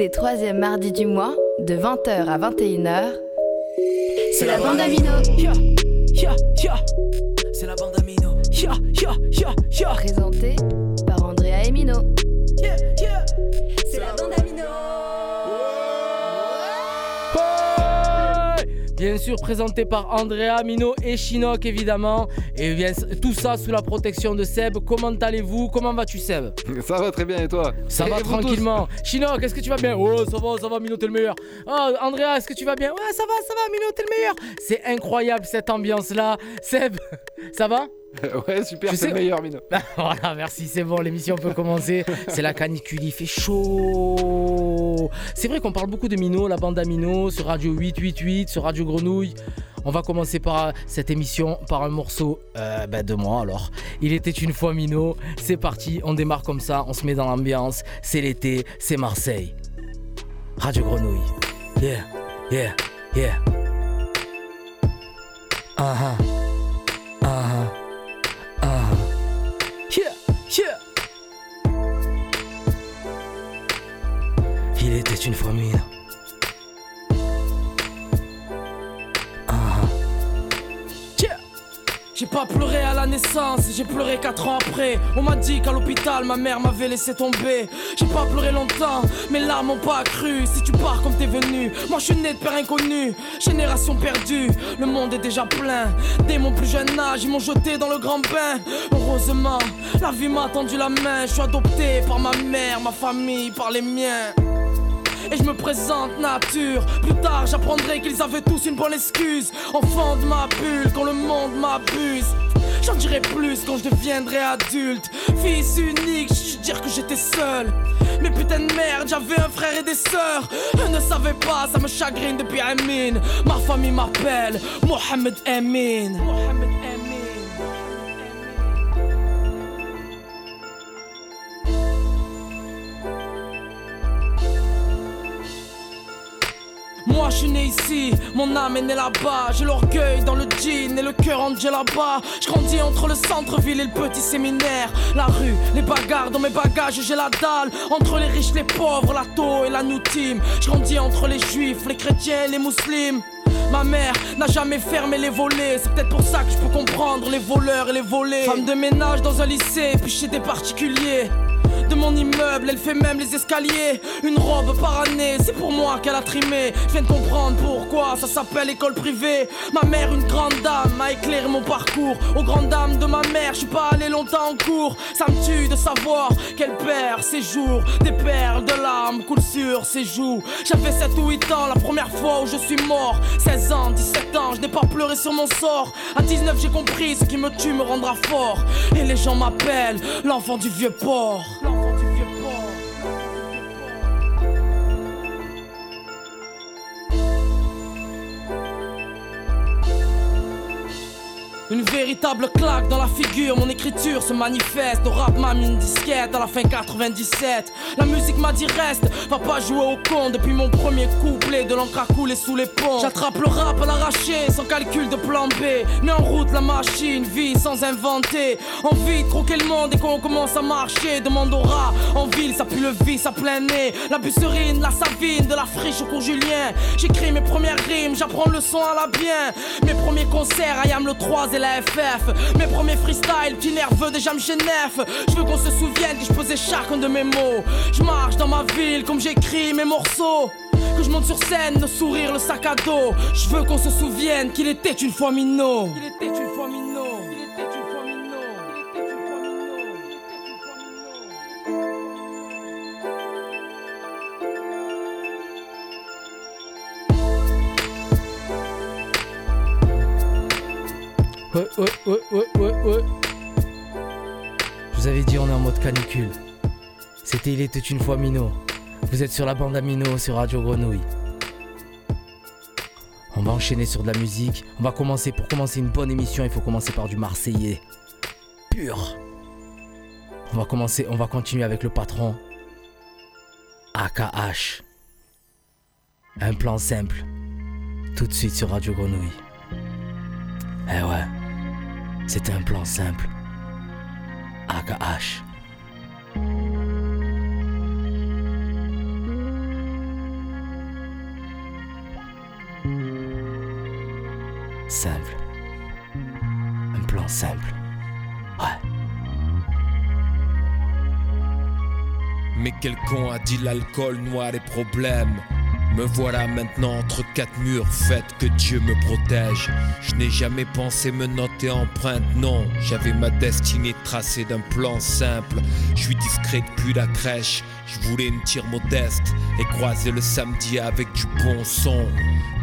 les troisièmes mardis du mois, de 20h à 21h, c'est la bande Amino. C'est la bande Amino. Présentée par Andrea Emino. Bien sûr, présenté par Andrea, Mino et Chinook évidemment. Et bien, tout ça sous la protection de Seb. Comment allez-vous? Comment vas-tu Seb? Ça va très bien et toi? Ça Et va tranquillement. Chinook, est-ce que tu vas bien? Oh, ça va, ça va, Mino, t'es le meilleur. Oh, Andrea, est-ce que tu vas bien? Ouais, ça va, ça va, Mino, t'es le meilleur. C'est incroyable cette ambiance-là. Seb, ça va? Ouais, super, c'est sais- le meilleur, Mino. Voilà, merci, c'est bon, l'émission peut commencer. C'est la canicule, il fait chaud. C'est vrai qu'on parle beaucoup de Mino, la bande à Mino, sur Radio 888, sur Radio Grenouille. On va commencer par euh, cette émission par un morceau euh, ben, de moi alors. Il était une fois Mino, c'est parti, on démarre comme ça, on se met dans l'ambiance. C'est l'été, c'est Marseille. Radio Grenouille. Yeah, yeah, yeah. Ah ah. Une. Ah. J'ai pas pleuré à la naissance, j'ai pleuré 4 ans après. On m'a dit qu'à l'hôpital ma mère m'avait laissé tomber. J'ai pas pleuré longtemps, mes larmes ont pas accru. Si tu pars comme t'es venu, moi je suis né de père inconnu. Génération perdue, le monde est déjà plein. Dès mon plus jeune âge, ils m'ont jeté dans le grand bain. Heureusement, la vie m'a tendu la main. Je suis adopté par ma mère, ma famille, par les miens et je me présente nature. Plus tard, j'apprendrai qu'ils avaient tous une bonne excuse. Enfant de ma bulle, quand le monde m'abuse. J'en dirai plus quand je deviendrai adulte. Fils unique, je dire que j'étais seul. Mais putain de merde, j'avais un frère et des sœurs. Eux ne savaient pas, ça me chagrine depuis Amin. Ma famille m'appelle Mohamed Amin. Mohamed Amin. Moi je suis né ici, mon âme est née là-bas. J'ai l'orgueil dans le jean et le cœur en là-bas. Je grandis entre le centre-ville et le petit séminaire. La rue, les bagarres, dans mes bagages j'ai la dalle. Entre les riches, les pauvres, la taux et la noutime. Je grandis entre les juifs, les chrétiens les musulmans. Ma mère n'a jamais fermé les volets, c'est peut-être pour ça que je peux comprendre les voleurs et les volets. Femme de ménage dans un lycée, puis chez des particuliers. De mon immeuble, elle fait même les escaliers. Une robe par année, c'est pour moi qu'elle a trimé. Je viens de comprendre pourquoi ça s'appelle école privée. Ma mère, une grande dame, m'a éclairé mon parcours. Aux grandes dames de ma mère, je suis pas allé longtemps en cours. Ça me tue de savoir qu'elle perd ses jours. Des perles de larmes coulent sur ses joues. J'avais 7 ou 8 ans la première fois où je suis mort. 16 ans, 17 ans, je n'ai pas pleuré sur mon sort. À 19, j'ai compris ce qui me tue me rendra fort. Et les gens m'appellent l'enfant du vieux port. L'enfant Une véritable claque dans la figure, mon écriture se manifeste. Au rap m'a mis une disquette à la fin 97. La musique m'a dit reste, va pas jouer au con. Depuis mon premier couplet, de l'encre a coulé sous les ponts. J'attrape le rap à l'arraché, sans calcul de plan B. Mets en route la machine, vie sans inventer. Envie de croquer le monde et qu'on commence à marcher. Demande au rat, en ville ça pue le vice à plein nez. La busserine, la savine, de la friche au cours Julien. J'écris mes premières rimes, j'apprends le son à la bien. Mes premiers concerts, I am le 3 et Mes premiers freestyles, petit nerveux déjà me génef. Je veux qu'on se souvienne que je posais chacun de mes mots. Je marche dans ma ville comme j'écris mes morceaux. Que je monte sur scène, le sourire, le sac à dos. Je veux qu'on se souvienne qu'il était une fois minot. Était une fois minot. Ouais, ouais, ouais, ouais. Je vous avais dit, on est en mode canicule. C'était Il était une fois Mino. Vous êtes sur la bande à Mino sur Radio Grenouille. On va enchaîner sur de la musique. On va commencer, pour commencer une bonne émission, il faut commencer par du Marseillais. Pur. On va commencer, on va continuer avec le patron. AKH. Un plan simple. Tout de suite sur Radio Grenouille. Eh ouais. C'est un plan simple. AKH. Simple. Un plan simple. Ouais. Mais quelqu'un a dit l'alcool noir et problème me voilà maintenant entre quatre murs, faites que Dieu me protège. Je n'ai jamais pensé me noter empreinte, non. J'avais ma destinée tracée d'un plan simple. Je suis discret depuis la crèche. Je voulais une tire modeste et croiser le samedi avec du bon son.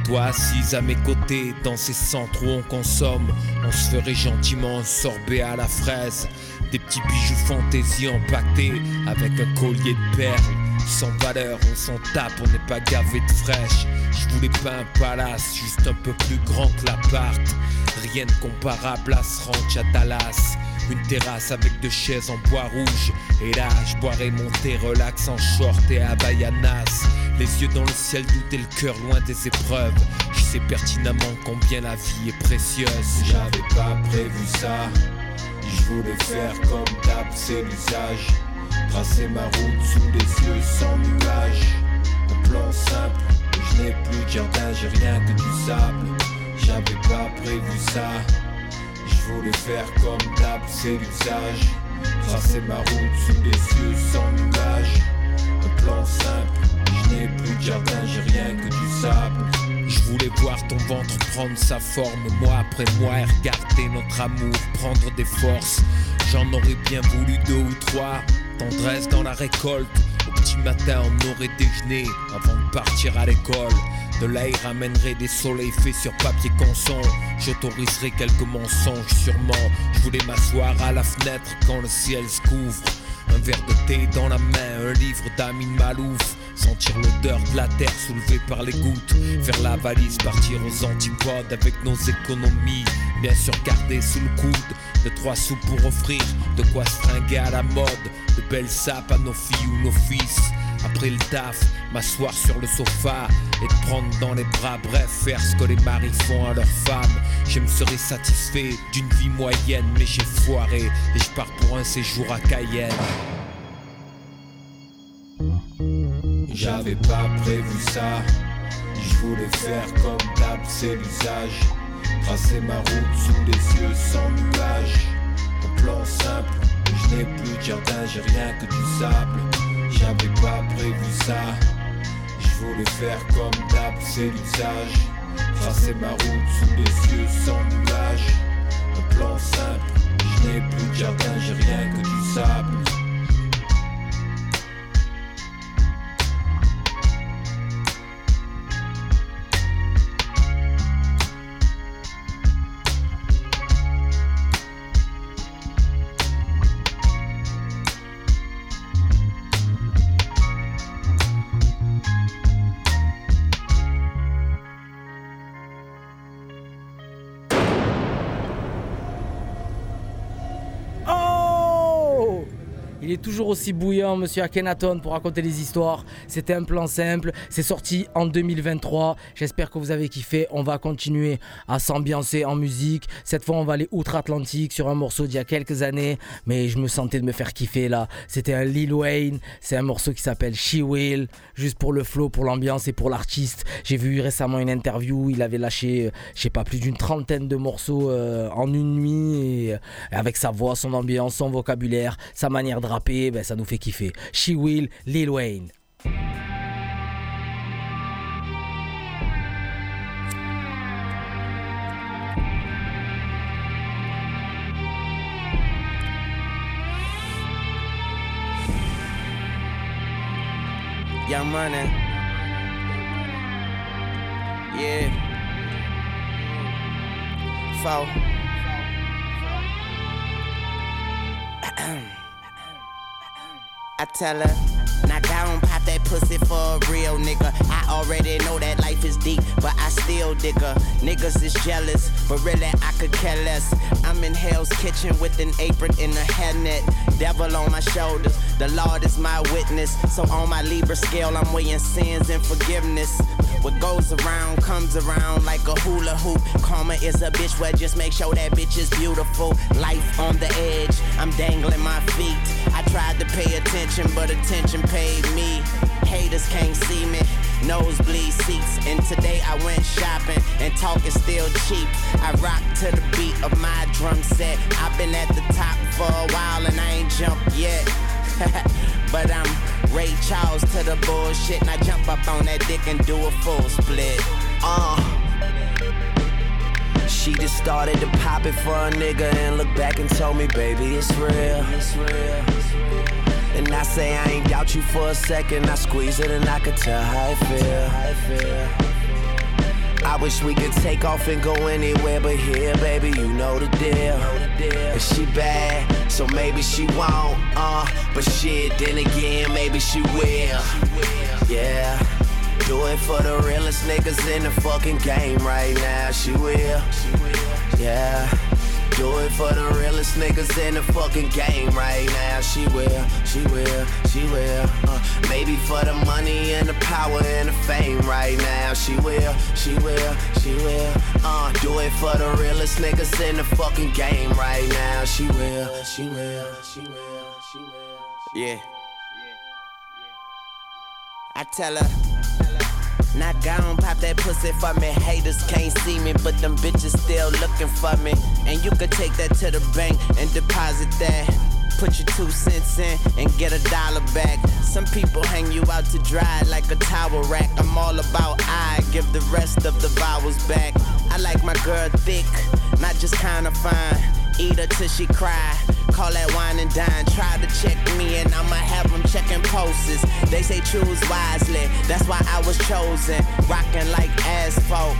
Toi assise à mes côtés, dans ces centres où on consomme, on se ferait gentiment un à la fraise. Des petits bijoux fantaisie empaquetés avec un collier de perles. Sans valeur, on s'en tape, on n'est pas gavé de fraîche. Je voulais pas un palace, juste un peu plus grand que l'appart. Rien de comparable à ce ranch à Dallas. Une terrasse avec deux chaises en bois rouge. Et là, je boirais mon thé relax en short et à Bayanas. Les yeux dans le ciel, douter le cœur loin des épreuves. Je sais pertinemment combien la vie est précieuse. J'avais pas prévu ça. Je voulais faire comme d'hab, c'est l'usage. Tracer ma route sous les yeux sans nuages. Un plan simple, je n'ai plus de jardin, j'ai rien que du sable. J'avais pas prévu ça. Je voulais faire comme d'hab, c'est l'usage. Tracer ma route sous les yeux sans nuages. Un plan simple, je n'ai plus de jardin, j'ai rien que du sable. Je voulais voir ton ventre prendre sa forme, mois après mois, et regarder notre amour prendre des forces. J'en aurais bien voulu deux ou trois tendresse dans la récolte. Au petit matin, on aurait déjeuné avant de partir à l'école. De là, il ramènerait des soleils faits sur papier consent. J'autoriserai quelques mensonges, sûrement. Je voulais m'asseoir à la fenêtre quand le ciel se couvre. Un verre de thé dans la main, un livre d'Amin Malouf. Sentir l'odeur de la terre soulevée par les gouttes. Faire la valise, partir aux antipodes avec nos économies. Bien sûr, garder sous le coude de trois sous pour offrir de quoi se à la mode. De belles sapes à nos filles ou nos fils. Après le taf, m'asseoir sur le sofa et te prendre dans les bras, bref, faire ce que les maris font à leurs femmes. Je me serais satisfait d'une vie moyenne, mais j'ai foiré et je pars pour un séjour à Cayenne. J'avais pas prévu ça, je voulais faire comme d'hab, c'est l'usage. Tracer ma route sous les yeux sans nuages. Un plan simple, je n'ai plus de jardin, j'ai rien que du sable. J'avais pas prévu ça, je voulais faire comme d'hab, c'est l'usage. Tracer ma route sous les yeux sans nuages. Un plan simple, je n'ai plus de jardin, j'ai rien que du sable. Toujours aussi bouillant, monsieur Akhenaton, pour raconter les histoires. C'était un plan simple. C'est sorti en 2023. J'espère que vous avez kiffé. On va continuer à s'ambiancer en musique. Cette fois, on va aller outre-Atlantique sur un morceau d'il y a quelques années. Mais je me sentais de me faire kiffer là. C'était un Lil Wayne. C'est un morceau qui s'appelle She Will. Juste pour le flow, pour l'ambiance et pour l'artiste. J'ai vu récemment une interview. Il avait lâché, euh, je sais pas, plus d'une trentaine de morceaux euh, en une nuit. Et, euh, avec sa voix, son ambiance, son vocabulaire, sa manière de rapper, ben, ça nous fait kiffer. She Will, Lil Wayne. Young Money. Yeah. Four. I tell her, knock down, pop that pussy for a real nigga. I already know that life is deep, but I still dig her. Niggas is jealous, but really I could care less. I'm in Hell's Kitchen with an apron and a hairnet. Devil on my shoulders, the Lord is my witness. So on my Libra scale, I'm weighing sins and forgiveness. What goes around comes around like a hula hoop. Karma is a bitch, well, just make sure that bitch is beautiful. Life on the edge, I'm dangling my feet. I tried to pay attention, but attention paid me. Haters can't see me. Nosebleed seats, and today I went shopping, and talk is still cheap. I rock to the beat of my drum set. I've been at the top for a while, and I ain't jumped yet. but I'm Ray Charles to the bullshit, and I jump up on that dick and do a full split. Uh. She just started to pop it for a nigga and look back and told me, baby, it's real. It's real. And I say I ain't doubt you for a second. I squeeze it and I could tell how I feel. I wish we could take off and go anywhere but here, baby. You know the deal. And she bad, so maybe she won't. Uh, but shit, then again, maybe she will. Yeah. Do it for the realest niggas in the fucking game right now. She will. Yeah. Do it for the realest niggas in the fucking game right now. She will, she will, she will. Uh, maybe for the money and the power and the fame right now. She will, she will, she will. Uh, do it for the realest niggas in the fucking game right now. She will, she will, she will, she will. Yeah. I tell her, not gone, pop that pussy for me. Haters can't see me, but them bitches still looking for me. And you could take that to the bank and deposit that. Put your two cents in and get a dollar back. Some people hang you out to dry like a towel rack. I'm all about I give the rest of the vowels back. I like my girl thick, not just kinda fine. Eat her till she cry. Call that wine and dine. Try to check me and I'ma have them checking pulses. They say choose wisely, that's why I was chosen. Rocking like asphalt.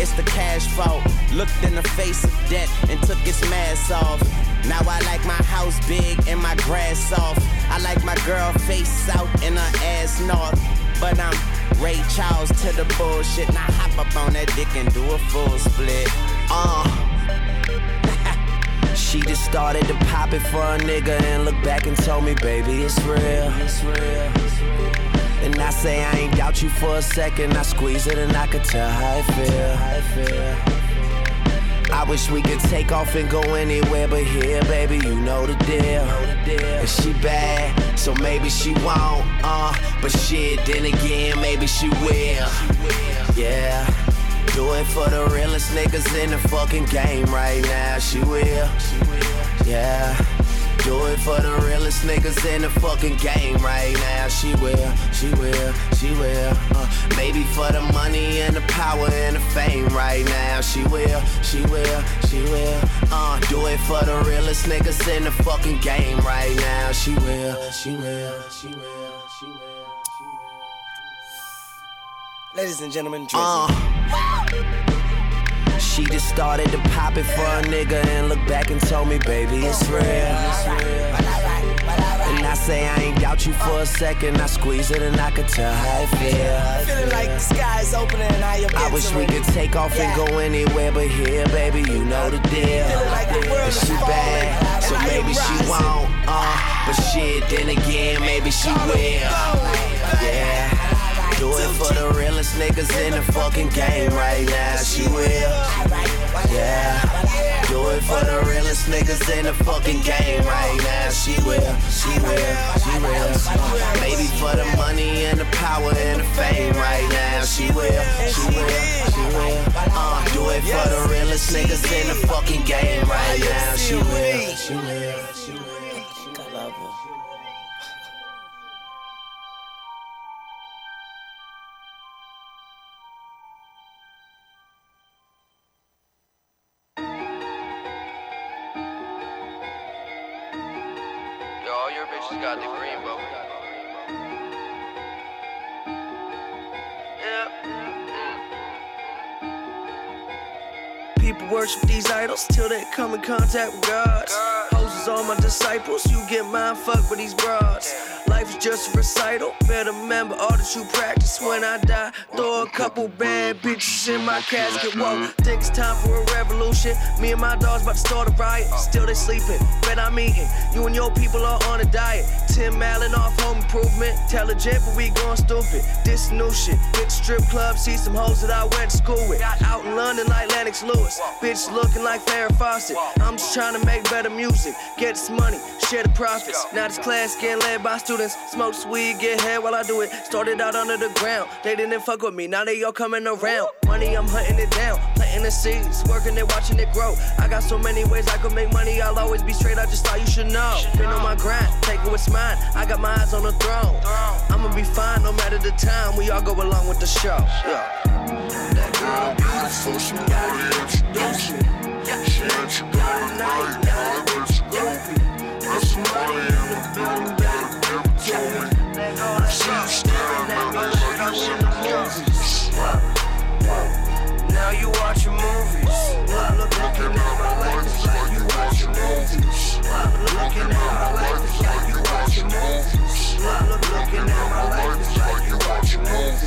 It's the cash fault. Looked in the face of debt and took its mask off. Now I like my house big and my grass soft. I like my girl face south and her ass north. But I'm Ray Charles to the bullshit. Now hop up on that dick and do a full split. Uh. She just started to pop it for a nigga and look back and told me, baby, it's real. It's real. And I say I ain't doubt you for a second. I squeeze it and I could tell how feel. How I feel. I wish we could take off and go anywhere but here, baby. You know the deal. And she bad, so maybe she won't. Uh, but shit, then again, maybe she will. Yeah. Do it for the realest niggas in the fucking game right now. She will. Yeah. Do it for the realest niggas in the fucking game right now. She will, she will, she will. Uh, maybe for the money and the power and the fame right now. She will, she will, she will. Uh, do it for the realest niggas in the fucking game right now. She will, she will, she will, she will. Ladies and gentlemen, Drizzy. Uh, she just started to pop it for a nigga and look back and told me, baby, it's real. It's real. And I say I ain't doubt you for a second. I squeeze it and I could tell how I feel. Feeling like the sky is opening and I am I wish we could take off and go anywhere but here, baby. You know the deal. Feeling like the world is she bad, so and I am maybe she won't. Uh, but shit, then again, maybe she will. Yeah. Do it for the realest niggas in the fucking game right now. She will. Yeah. Do it for the realest niggas in the fucking game right now. She will. She will. She will. Uh, maybe for the money and the power and the fame right now. She will. She will. She will. Uh, do it for the realest niggas in the fucking game right now. She will. She will. She will. Bitches got the green, bro. People worship these idols till they come in contact with God. Hoes is all my disciples, you get mind fucked with these broads. Life is just a recital, better remember all that you practice when I die. Throw a couple bad bitches in my casket, whoa. Think it's time for a revolution. Me and my dogs about to start a riot, still they sleeping. Bet I'm eating, you and your people are on a diet. Tim Allen off home improvement, intelligent, but we going stupid. This new shit, hit strip club, see some hoes that I went to school with. Out in London like Lennox Lewis, bitch looking like Farrah Fawcett. I'm just trying to make better music. get this money, share the profits. Now this class getting led by students. Smoke weed, get head while I do it. Started out under the ground, they didn't fuck with me, now they all coming around. Money, I'm hunting it down, planting the seeds, working it, watching it grow. I got so many ways I could make money, I'll always be straight, I just thought you should know. Been on my grind, take it what's mine, I got my eyes on the throne. I'ma be fine no matter the time, we all go along with the show. Yeah. That girl beautiful, she introduce me. She you got groovy. Got some money in the building, looking at my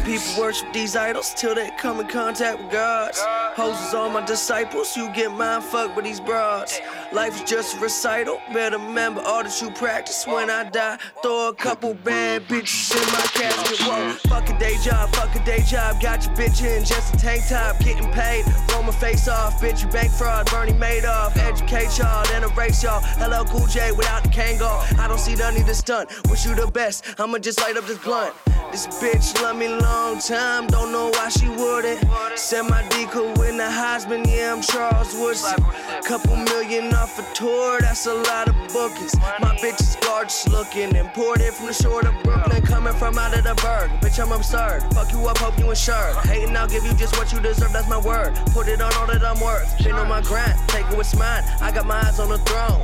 People worship these idols till they come in contact with God. Hoes is all my disciples, you get mind fucked with these broads. Life is just a recital, better remember all that you practice. When I die, throw a couple bad bitches in my casket. Whoa, fuck a day job, fuck a day job. Got your bitch in just a tank top, getting paid. Roll my face off, bitch, you bank fraud. Bernie Madoff, educate y'all, then erase y'all. Hello, Cool J without the Kango. I don't see the need to stunt. Wish you the best, I'ma just light up this blunt. This bitch love me long time, don't know why she wouldn't. Send my D could win the Heisman, yeah, I'm Charles Woodson. Couple million off a tour, that's a lot of bookings. My bitch is gorgeous looking, imported from the shore of Brooklyn, coming from out of the burg. Bitch, I'm absurd. Fuck you up, hope you insured. Hating, I'll give you just what you deserve, that's my word. Put it on all that I'm worth. Been on my grind, take it what's mine. I got my eyes on the throne.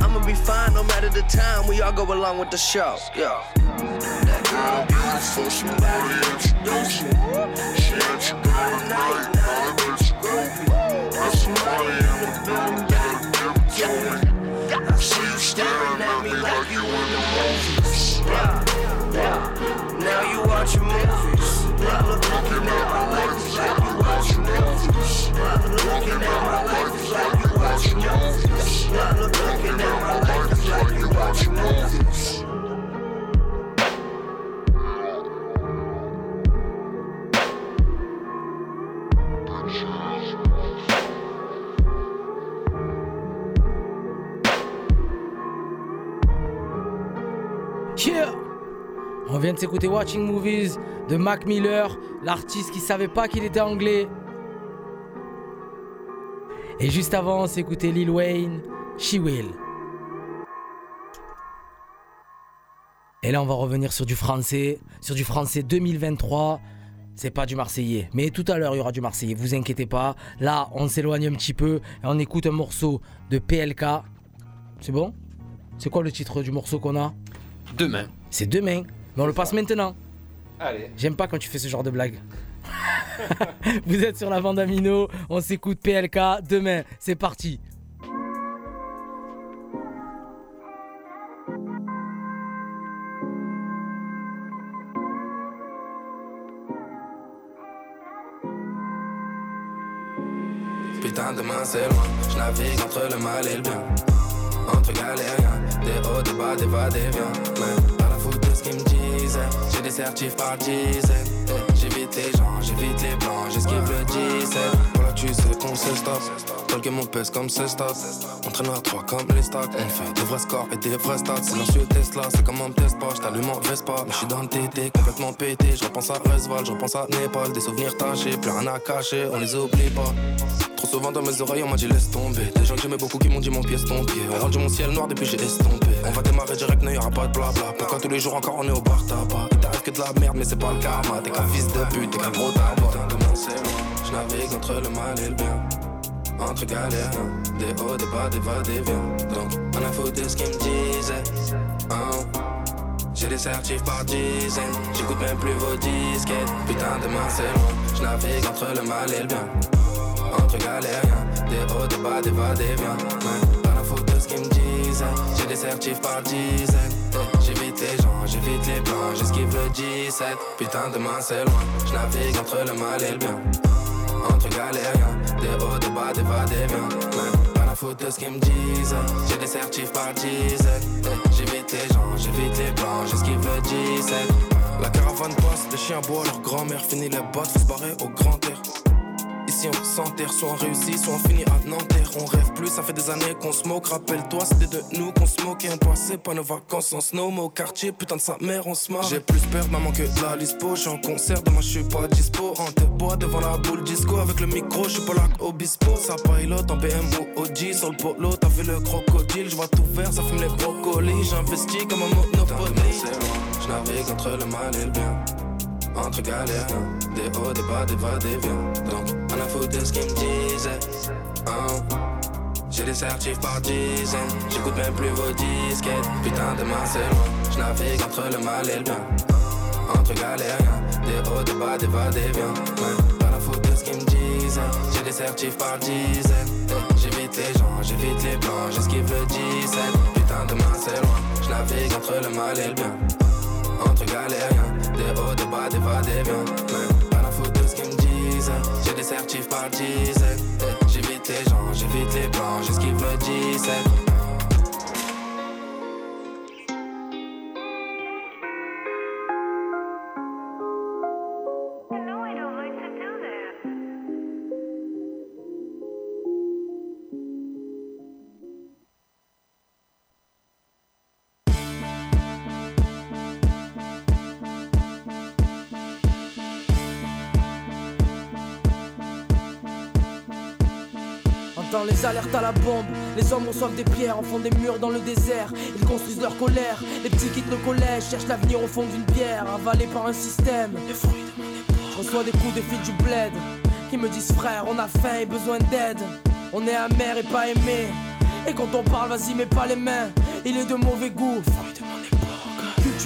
I'ma be fine no matter the time, we all go along with the show. Yeah. That girl she gotta introduce me. She ain't you got a night, now it's groovy. Got some money in the building, better give it to me. I see you staring at me like you in the movies. Now you watching movies. Look, look, looking at my life like you watching movies. Looking at my life like you watching movies. Look, look, looking at my life like you watching movies. On vient de s'écouter Watching Movies de Mac Miller, l'artiste qui savait pas qu'il était anglais. Et juste avant, on écouté Lil Wayne, She Will. Et là, on va revenir sur du français, sur du français 2023. C'est pas du marseillais, mais tout à l'heure il y aura du marseillais, vous inquiétez pas. Là, on s'éloigne un petit peu et on écoute un morceau de PLK. C'est bon? C'est quoi le titre du morceau qu'on a? Demain. C'est demain, mais on le passe maintenant. Allez. J'aime pas quand tu fais ce genre de blague. Vous êtes sur la bande Amino, on s'écoute PLK demain, c'est parti. Je navigue entre le mal et le bien. Entre galériens, des hauts, des bas, des va, des viens. Mais pas la faute de ce qu'ils me disaient. J'ai des certifs par dizaines. J'évite les gens, j'évite les blancs, j'esquive le 17. Tu sais qu'on se stop. Dans le game, on pèse comme ce stop. On traîne à 3 comme les stocks. On fait des vrais scores et des vrais stats. Silencieux Tesla, c'est comme on me teste pas. J't'allume en Vespa. Mais j'suis dans le TT, complètement pété. Je repense à Resval, je repense à Népal. Des souvenirs tachés, plus rien à cacher, on les oublie pas. Trop souvent dans mes oreilles, on m'a dit laisse tomber. Des gens que j'aimais beaucoup qui m'ont dit mon pied ton pied. On rendu mon ciel noir depuis j'ai estompé. On va démarrer direct, n'y aura pas de blabla. Pourquoi tous les jours encore on est au bar tabac? Que de la merde, mais c'est pas le karma. T'es qu'un fils de pute, t'es qu'un gros loin. Je navigue entre le mal et le bien. Entre galères, des hauts, des bas, des va, des viens. Donc, on a foutu ce qu'ils me disaient. Hein. J'ai des certifs par dizaines, j'écoute même plus vos disquettes. Putain, demain c'est loin. Je navigue entre le mal et le bien entre galériens Des hauts, des bas, des va, des viens Ouais, faute de ce qu'ils me disaient J'ai des certifs par dizaines. J'évite les gens, j'évite les blancs J'esquive le 17 Putain demain c'est loin. Je navigue entre le mal et le bien. Entre galériens Des hauts, des bas, des va, des viens pas la faute de ce qu'ils me disaient J'ai des certifs par dizaines. J'évite les gens, j'évite les blancs J'esquive le 17 La caravane passe, les chiens boivent leur grand-mère Fini les bottes, faut se barrer au grand air On s'enterre, soit on réussit, soit on finit à Nanterre. On rêve plus, ça fait des années qu'on se moque. Rappelle-toi, c'était de nous qu'on se moquait. On passait pas nos vacances en snow, au quartier, putain de sa mère, on se marre. J'ai plus peur, maman, que de la lispo. J'suis en concert, demain je suis pas dispo. En bois devant la boule disco. Avec le micro, je suis pas là obispo. Ça pilote en BMW OG sur le polo. T'as fait le crocodile, je vois tout vert, ça fume les brocolis. J'investis comme un monopoly. Je navigue entre le mal et le bien entre galères, des hauts, des bas, des va, des viens. Donc, on a foutu de ce qu'ils me disaient. Hein. J'ai des certifs par dizaines, j'écoute même plus vos disquettes. Putain, demain c'est loin, je navigue entre le mal et le bien. Entre galériens, des hauts, des bas, des va, des viens. Pas la faute de ce qu'ils me disaient. J'ai des certifs par dizaines. J'évite les gens, j'évite les plans, j'esquive le 17. Putain, demain c'est loin, je navigue entre le mal et le bien. Entre galériens, des hauts, des bas, des va, des viens. Des certifs par dizaines. J'évite les gens, j'évite les plans, j'esquive le 17. Les alertes à la bombe. Les hommes reçoivent des pierres en font des murs dans le désert. Ils construisent leur colère. Les petits quittent le collège, cherchent l'avenir au fond d'une pierre, avalée par un système. Les fruits de mon époque. Je reçois des coups de fil du bled qui me disent frère, on a faim et besoin d'aide. On est amer et pas aimé. Et quand on parle, vas-y, mets pas les mains. Il est de mauvais goût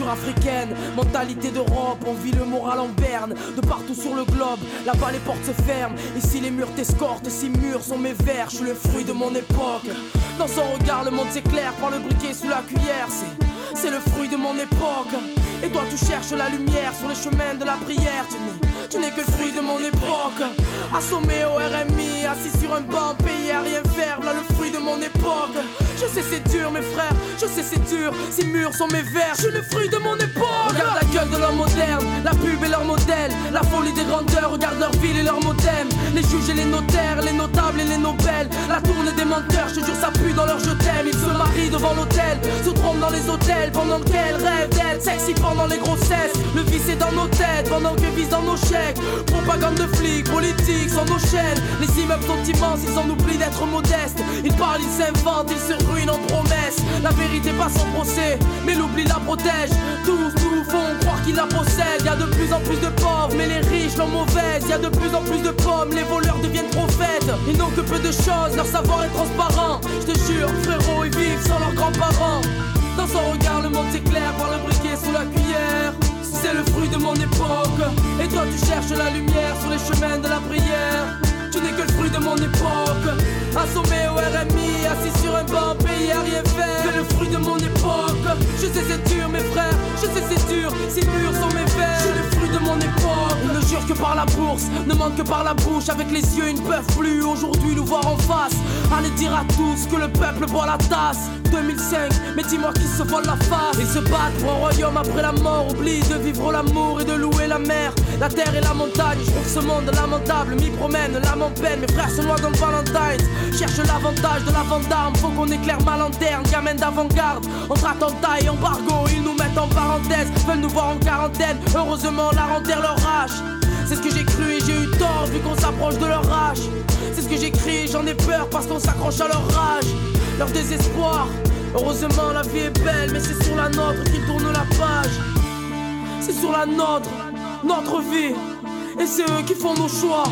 africaine, mentalité d'Europe, on vit le moral en berne, de partout sur le globe, là-bas les portes se ferment, ici les murs t'escortent, si murs sont mes vers, je suis le fruit de mon époque. Dans son regard, le monde s'éclaire par le briquet sous la cuillère, c'est, c'est le fruit de mon époque. Et toi tu cherches la lumière sur les chemins de la prière, tu n'es, tu n'es que le fruit de mon époque. Assommé au RMI, assis sur un banc, payé à rien faire, là le fruit de mon époque. Je sais c'est dur mes frères, je sais c'est dur, ces murs sont mes vers, je suis le fruit de mon époque. Regarde la gueule de l'homme moderne, la pub et leur modèle, la folie des grandeurs, regarde leur ville et leur modem. Les juges et les notaires, les notables et les nobels, la tournée des menteurs, je jure ça pue dans leur je t'aime. Ils se marient devant l'hôtel, se trompent dans les hôtels pendant qu'elles rêvent d'être sexy pendant les grossesses. Le vice est dans nos têtes pendant que vise dans nos chèques. Propagande de flics, politique sont nos chaînes. Les immeubles sont immenses, ils en oublient d'être modestes. Ils parlent, ils s'inventent, ils se La vérité passe en procès, mais l'oubli la protège. Tous nous font croire qu'ils la possèdent. Y a de plus en plus de pauvres, mais les riches l'ont mauvaise. Y a de plus en plus de pommes, les voleurs deviennent prophètes. Ils n'ont que peu de choses, leur savoir est transparent. Je te jure, frérot, ils vivent sans leurs grands-parents. Dans son regard, le monde s'éclaire par le briquet sous la cuillère. C'est le fruit de mon époque. Et toi, tu cherches la lumière sur les chemins de la prière. Tu n'es que le fruit de mon époque. Assommé au RMI, assis sur un banc, payé à rien faire. Que le fruit de mon époque. Je sais c'est dur, mes frères. Je sais c'est dur. Ces murs sont mes vers. Le de mon ne jurent que par la bourse, ne mentent que par la bouche. Avec les yeux, ils ne peuvent plus aujourd'hui nous voir en face. Allez dire à tous que le peuple boit la tasse. 2005, mais dis-moi qui se vole la face. Ils se battent pour un royaume après la mort. Oublie de vivre l'amour et de louer la mer, la terre et la montagne. Je trouve ce monde lamentable, m'y promène, l'âme en peine. Mes frères se noient comme Valentine. Cherche l'avantage de la vente d'armes, faut qu'on éclaire ma lanterne. Gamin d'avant-garde, entre attentat et embargo, en parenthèse, veulent nous voir en quarantaine. Heureusement, la renterre leur rage. C'est ce que j'ai cru et j'ai eu tort vu qu'on s'approche de leur rage. C'est ce que j'écris, j'en ai peur parce qu'on s'accroche à leur rage leur désespoir. Heureusement, la vie est belle, mais c'est sur la nôtre qu'ils tournent la page. C'est sur la nôtre, notre vie. Et c'est eux qui font nos choix.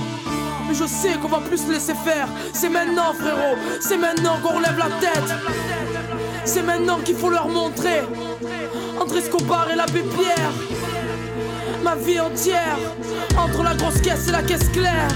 Mais je sais qu'on va plus se laisser faire. C'est maintenant, frérot. C'est maintenant qu'on relève la tête. C'est maintenant qu'il faut leur montrer. André Escobar et l'abbé Pierre. Ma vie entière. Entre la grosse caisse et la caisse claire.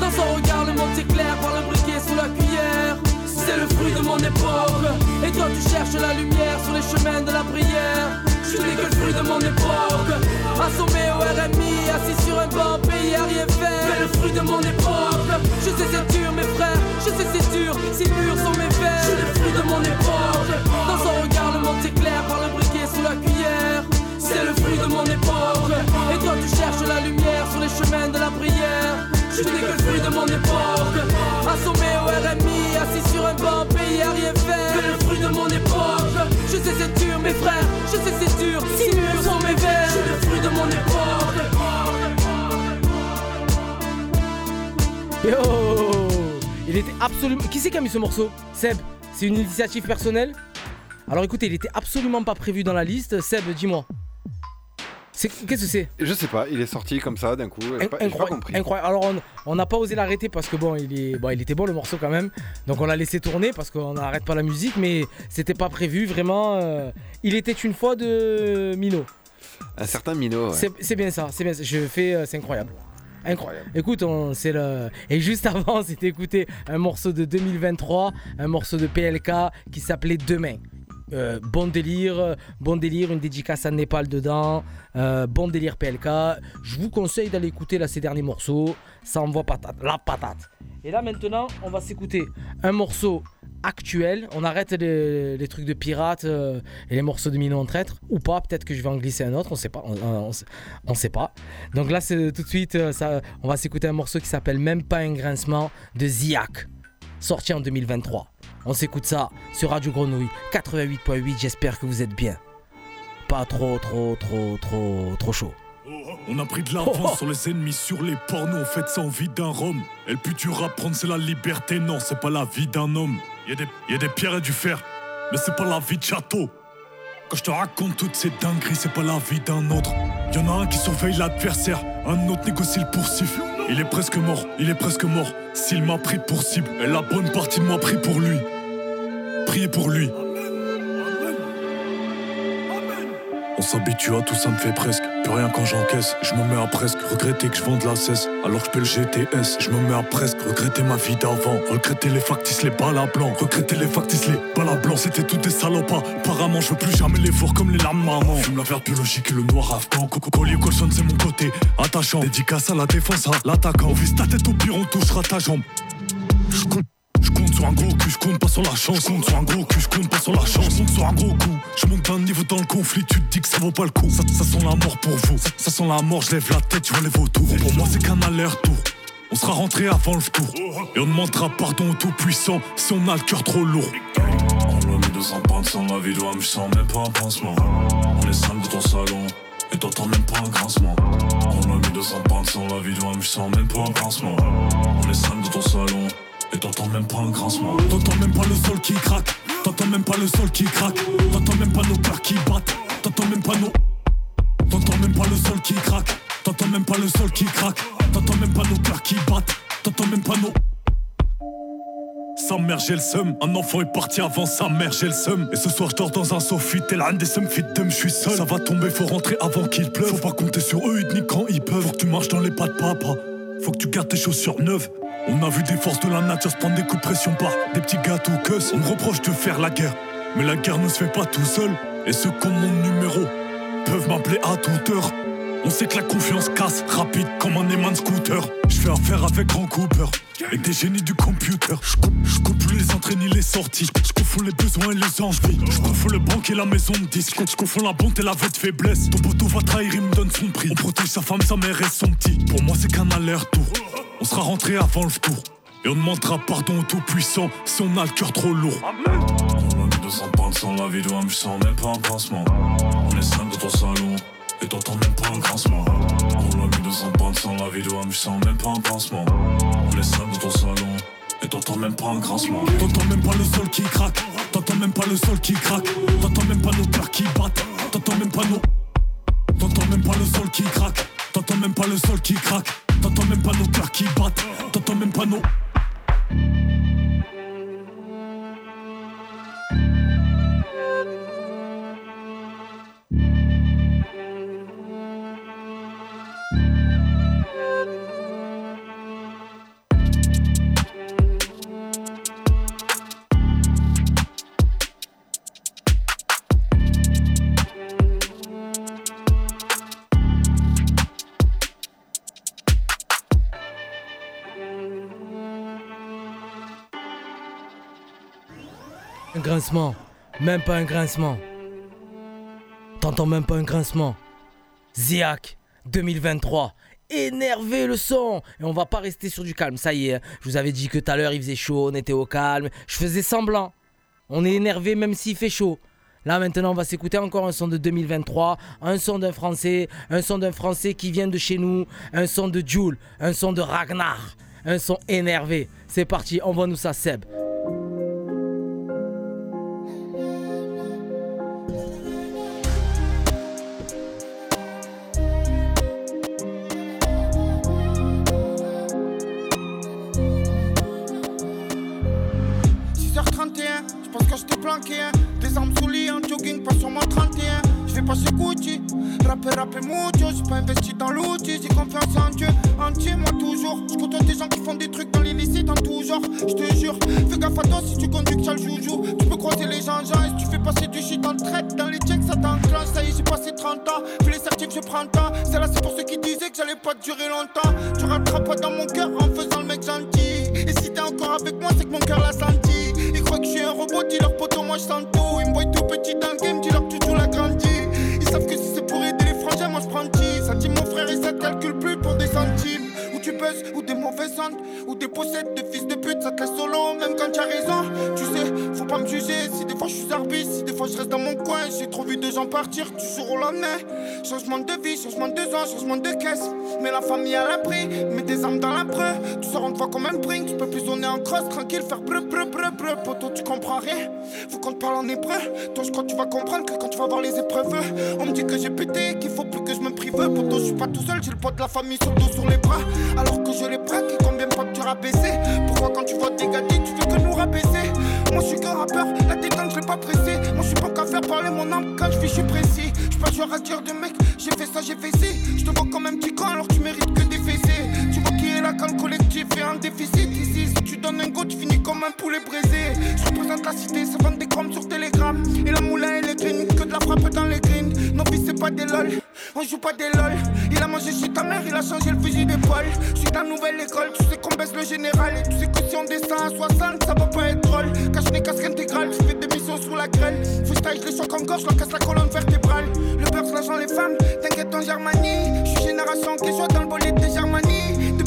Dans son regard, le monde s'éclaire par le briquet sous la cuillère c'est le fruit de mon époque. Et toi, tu cherches la lumière sur les chemins de la prière. Je n'ai que le fruit de mon époque. Assommé au RMI, assis sur un banc, pays à rien faire. Mais le fruit de mon époque. Je sais c'est dur mes frères, je sais c'est dur Si mûrs sont mes vers. Je suis le fruit de mon époque. Dans son regard le monde s'éclaire par le briquet sous la cuillère. C'est le fruit de mon époque. Et toi tu cherches la lumière sur les chemins de la prière. Je n'ai que le fruit de mon époque. Assommé au RMI, assis sur un banc était absolument. Qui c'est qui a mis ce morceau Seb, c'est une initiative personnelle Alors écoutez, il était absolument pas prévu dans la liste. Seb, dis-moi. C'est- Qu'est-ce que c'est Je sais pas, il est sorti comme ça d'un coup. J'ai pas, j'ai pas Incroyable. compris. incroyable. Alors on- n'a pas osé l'arrêter parce que bon il, est, bon, il était bon le morceau quand même. Donc on l'a laissé tourner parce qu'on n'arrête pas la musique, mais c'était pas prévu vraiment. euh, il était une fois de Mino. Un certain Mino. ouais. C'est bien ça, c'est bien ça. Je fais, euh, c'est incroyable. Incroyable. Écoute, on, c'est le. Et juste avant, c'était écouté un morceau de 2023, un morceau de PLK qui s'appelait Demain. Euh, bon délire, bon délire, une dédicace à Népal dedans, euh, bon délire PLK. Je vous conseille d'aller écouter là ces derniers morceaux, ça envoie patate, la patate. Et là maintenant, on va s'écouter un morceau actuel. On arrête les, trucs de pirates euh, et les morceaux de Mino en traître ou pas. Peut-être que je vais en glisser un autre, on sait pas, on, on- on sait- pas. Donc là, c'est tout de suite, euh, ça, on va s'écouter un morceau qui s'appelle Même pas un grincement de Ziak, sorti en 2023. On s'écoute ça sur Radio Grenouille 88.8. J'espère que vous êtes bien. Pas trop, trop, trop, trop, trop chaud. On a pris de l'avance sur les ennemis, sur les pornos, on fait ça en vie d'un rhum. Et le but du rap, prendre c'est la liberté, non, c'est pas la vie d'un homme. Y a, des, y a des pierres et du fer, mais c'est pas la vie de château. Quand je te raconte toutes ces dingueries, c'est pas la vie d'un autre. Y en a un qui surveille l'adversaire, un autre négocie le poursuivre. Il est presque mort, il est presque mort. S'il m'a pris pour cible, et la bonne partie de moi pris pour lui. Priez pour lui. On s'habitue à tout, ça me fait presque. Plus rien quand j'encaisse, je me mets à presque regretter que je vends de la cesse. Alors que je le GTS, je me mets à presque regretter ma vie d'avant. Regretter les factices, les balles à. Regretter les factices, les balles à. C'était tout des salopas. Apparemment, je veux plus jamais les voir comme les larmes maman. Fume la verte biologique et le noir afghan. Coco collier colson, c'est mon côté attachant. Dédicace à la défense, à l'attaquant. Vise ta tête au pire, on touchera ta jambe. Je compte sur un gros cul, je compte pas sur la chance. Je compte sur un gros cul, je compte pas sur la chance. Je compte sur un gros coup. Je monte d'un niveau dans le conflit, tu te dis que ça vaut pas le coup. Ça, sent la mort pour vous. Ça, sent la mort, je lève la tête, je vois les vautours. Pour moi, c'est qu'un aller-retour. On sera rentré avant le tour. Et on demandera pardon au tout-puissant si on a le cœur trop lourd. Mis 200 pentes sans la vidéo, je sens même pas un pansement. On est cinq dans ton salon, et t'entends même pas un grincement. On l'a mis 200 pentes sans la vidéo, je sens même pas un grincement. On est cinq dans ton salon, et t'entends même pas un grincement. T'entends même pas le sol qui craque. T'entends même pas le sol qui craque. T'entends même pas nos cœurs qui battent. T'entends même pas nos. T'entends même pas le sol qui craque. T'entends même pas le sol qui craque. T'entends même pas nos cœurs qui battent. T'entends même pas nos. Sa mère, j'ai le seum. Un enfant est parti avant sa mère, j'ai le seum. Et ce soir, je dors dans un sofi. T'es l'un des seums fit de je suis seul. Ça va tomber, faut rentrer avant qu'il pleuve. Faut pas compter sur eux, ni quand ils peuvent. Faut que tu marches dans les pas de papa. Faut que tu gardes tes chaussures neuves. On a vu des forces de la nature se prendre des coups de pression par des petits gâteaux que On me reproche de faire la guerre. Mais la guerre ne se fait pas tout seul. Et ceux qui ont mon numéro peuvent m'appeler à toute heure. On sait que la confiance casse rapide comme un aimant scooter. Je fais affaire avec Grand Cooper et des génies du computer. Je coupe, plus les entrées ni les sorties. Je confonds les besoins et les envies. Je confonds le banque et la maison de disque. Je confonds la bonté et la vête faiblesse. Ton poteau va trahir, il me donne son prix. On protège sa femme, sa mère et son petit. Pour moi, c'est qu'un aller-retour. On sera rentré avant le tour. Et on demandera pardon au tout-puissant si on a le cœur trop lourd. On l'a mis 200 pentes sans la vidéo, je sens même pas un pansement. On est cinq dans ton salon, et t'entends même pas un grincement. On l'a mis 200 pentes sans la vidéo, je sens même pas un pansement. On est cinq dans ton salon, et t'entends même pas un grincement. T'entends même pas le sol qui craque. T'entends même pas le sol qui craque. T'entends même pas nos cœurs qui battent. T'entends même pas nos. T'entends même pas le sol qui craque. T'entends même pas le sol qui craque. T'entends même pas nos cœurs qui battent. T'entends même pas nos. Même pas un grincement. T'entends même pas un grincement. Ziak, 2023. Énervé le son Et on va pas rester sur du calme, ça y est. Je vous avais dit que tout à l'heure il faisait chaud, on était au calme. Je faisais semblant. On est énervé même s'il fait chaud. Là maintenant on va s'écouter encore un son de 2023, un son d'un français, un son d'un français qui vient de chez nous, un son de Jules, un son de Ragnar, un son énervé. C'est parti, envoie-nous ça, Seb. Rapper, rapper mucho. J'suis pas investi dans l'outil, j'ai confiance en Dieu, entier, moi toujours. Côtoie des gens qui font des trucs dans l'illicite en tout genre. Je te jure, fais gaffe à toi si tu conduis que t'as le joujou. Tu peux croiser les gens, gens, et si tu fais passer du shit en traite, dans les checks, ça t'enclenche. Ça y est, j'ai passé 30 ans, fais les certifs, je prends le temps. C'est là, c'est pour ceux qui disaient que j'allais pas durer longtemps. Tu rattrapes pas dans mon cœur en faisant le mec gentil. Et si t'es encore avec moi, c'est que mon cœur l'a senti. Ils croient que je suis un robot, dis leur poteau, moi je sens tout. Ils me voient tout petit dans le game, dis leur tu joues la grandi. Ils savent que si c'est ça calcule plus pour des centimes. Ou tu buzz, ou des mauvaises ondes, ou des possèdes de fils de pute, ça te laisse solo, même quand tu as raison. Tu sais, pas me juger si des fois je suis arbitre, si des fois je reste dans mon coin. J'ai trop vu de gens partir du jour au lendemain. Changement de vie, changement de zone, changement de caisse. Mais la famille à l'abri, mets des armes dans la preuve. Tu sors en toi comme un brink, tu peux plus zoner en cross, tranquille, faire breu, breu, breu, breu. Poto, tu comprends rien. Faut qu'on te parle en hébreu. Toi, je crois que tu vas comprendre que quand tu vas voir les épreuves, on me dit que j'ai pété, qu'il faut plus que je me prive. Poto, je suis pas tout seul, j'ai le poids de la famille sur le dos, sur les bras. Alors que je les braque, et combien de fois tu rabaissé Pourquoi quand tu vois tes gâtés, tu veux que nous rabaisser? Moi, je suis qu'un rappeur, la détente, je l'ai pas pressé. Moi, je suis pas qu'à faire parler mon âme quand je suis précis. Je pas à dire de mec, j'ai fait ça, j'ai fait ci. Je te vois comme un petit con, alors tu mérites que des fessées. Est quand le collectif est en déficit. Ici, si tu donnes un go, tu finis comme un poulet brisé. Je représente la cité, ça vend des chrome sur Telegram. Et la moulin et les green, que de la frappe dans les greens. Nos vies, c'est pas des lol, on joue pas des lol. Il a mangé chez ta mère, il a changé le fusil d'épaule. Je suis dans nouvelle école, tu sais qu'on baisse le général. Et tu sais que si on descend à 60, ça va pas être drôle. Cache les casques intégrales, je fais des missions sous la grêle. Freestyle, je les choque en gorge, je leur casse la colonne vertébrale. Le beurre, l'argent, les femmes, t'inquiète en Germanie. Je suis génération qui joue dans le bolide de Germanie.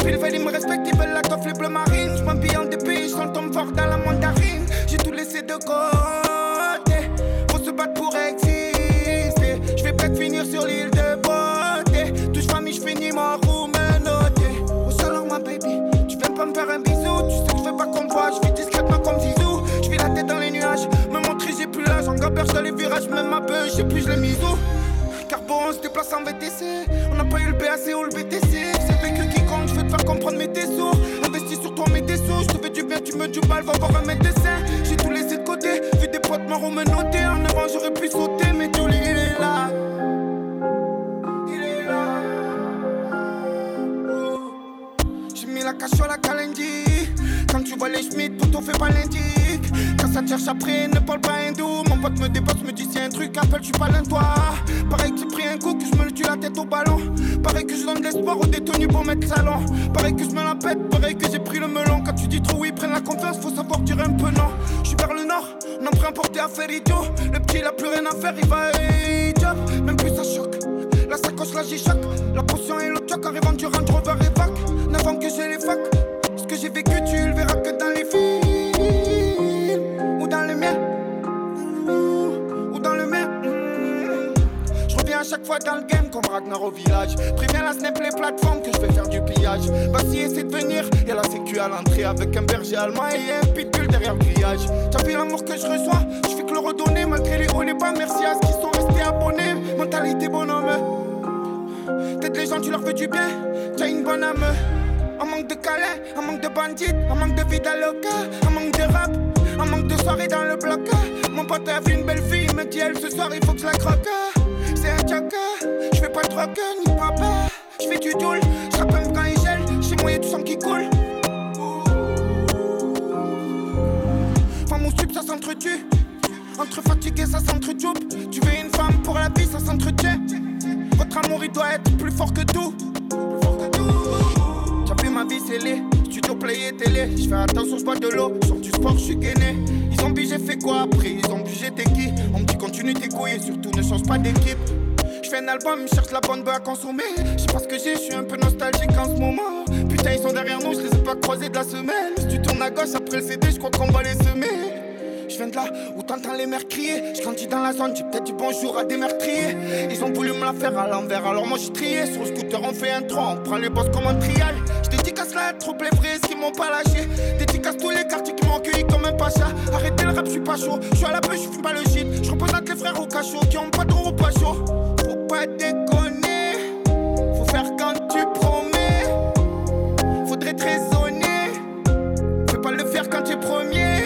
Le veille, ils me respectent, ils veulent la toffe, les bleus marines. Je m'habille en DP, je chante tombe fort dans la mandarine. J'ai tout laissé de côté, faut se battre pour exister. Je vais peut-être finir sur l'île de beauté. Touche famille, je finis mon room menotté. Oh, salam, ma baby, tu viens pas me faire un bisou. Tu sais que je veux pas qu'on me voit, je vis discrètement comme Zizou. Je vis la tête dans les nuages, me montrer, j'ai plus l'âge. En gabère, les virages, même ma beuh, j'ai plus, je l'ai mis où. Carbo, on se déplace en VTC. On n'a pas eu le BAC ou le BTC. C'est vécu qui compte, je vais te faire comprendre mes dessous. Investis sur toi, mes dessous. Je te veux du bien, tu me du mal, va voir un médecin. J'ai tout laissé de côté, vu des potes marrons me noter. En avant, j'aurais pu sauter, mais Jolie, il est là. Il est là. J'ai mis la cache sur la calendie. Quand tu vois les schmitt, tout fait pas l'indique. Ça te cherche après, ne parle pas hindou. Mon pote me dépasse, me dit c'est un truc, appelle, je suis pas l'un toi. Pareil que j'ai pris un coup, que je me le tue la tête au ballon. Pareil que je donne l'espoir aux détenus pour mettre salon. Pareil que je me la pète, pareil que j'ai pris le melon. Quand tu dis trop oui, prenne la confiance, faut savoir dire un peu non. Je suis vers le nord, on a pris un porté à faire idiot. Le petit, il a plus rien à faire, il va et job. Même plus ça choque. La sacoche, là j'y choque. La potion et le choc arrivant du Range Rover. Neuf ans que j'ai les facs. Ce que j'ai vécu, tu le verras que dans les films. Ou dans les miens. Ou dans le mien. Je reviens à chaque fois dans le game comme Ragnar au village. Préviens la snap les plateformes que je vais faire du pillage. Vas-y, essaie de venir. Y'a la sécu à l'entrée avec un berger allemand et un pitbull derrière le grillage. T'as vu l'amour que je reçois? Je fais que le redonner malgré les hauts les bas. Merci à ceux qui sont restés abonnés. Mentalité bonhomme. Peut-être les gens, tu leur fais du bien. T'as une bonne âme. Un manque de câlin, un manque de bandits, un manque de vida loca, un manque de rap, un manque de soirée dans le bloc. Mon pote a vu une belle fille, il me dit elle ce soir il faut que je la croque. C'est un chaka, je fais pas de troc ni papa. Je fais du doule, je même quand il gèle, moi y'a du sang qui coule. Femme ou sub, ça s'entretue. Entre fatigué, ça s'entretue. Tu veux une femme pour la vie, ça s'entretient. Votre amour il doit être plus fort que tout. Plus fort que tout. Vu ma vie scellée, studio play et télé. Je fais attention, je bois de l'eau, sur du sport, je suis gainé. Ils ont bu, j'ai fait quoi après? Ils ont bu, j'étais qui? On me dit continue tes couilles surtout ne change pas d'équipe. Je fais un album, je cherche la bonne bœuf à consommer. Je sais pas ce que j'ai, je suis un peu nostalgique en ce moment. Putain, ils sont derrière nous, je les ai pas croisés de la semaine. Si tu tournes à gauche après le CD, je crois qu'on va les semer. Viens de là où t'entends les mères crier. Je grandis dans la zone, j'ai peut-être du bonjour à des meurtriers. Ils ont voulu me la faire à l'envers, alors moi j'ai trié. Sur le scooter, on fait un tronc, on prend les boss comme un trial. Je qu'à cela, trop les vrais, qui m'ont pas lâché. Dédicace tous les quartiers qui m'ont accueilli comme un pacha. Arrêtez le rap, je suis pas chaud. Je suis à la pêche, je fume pas le shit. Je représente les frères au cachot qui ont pas trop pas chaud. Faut pas déconner. Faut faire quand tu promets. Faudrait te raisonner. Fais pas le faire quand tu es premier.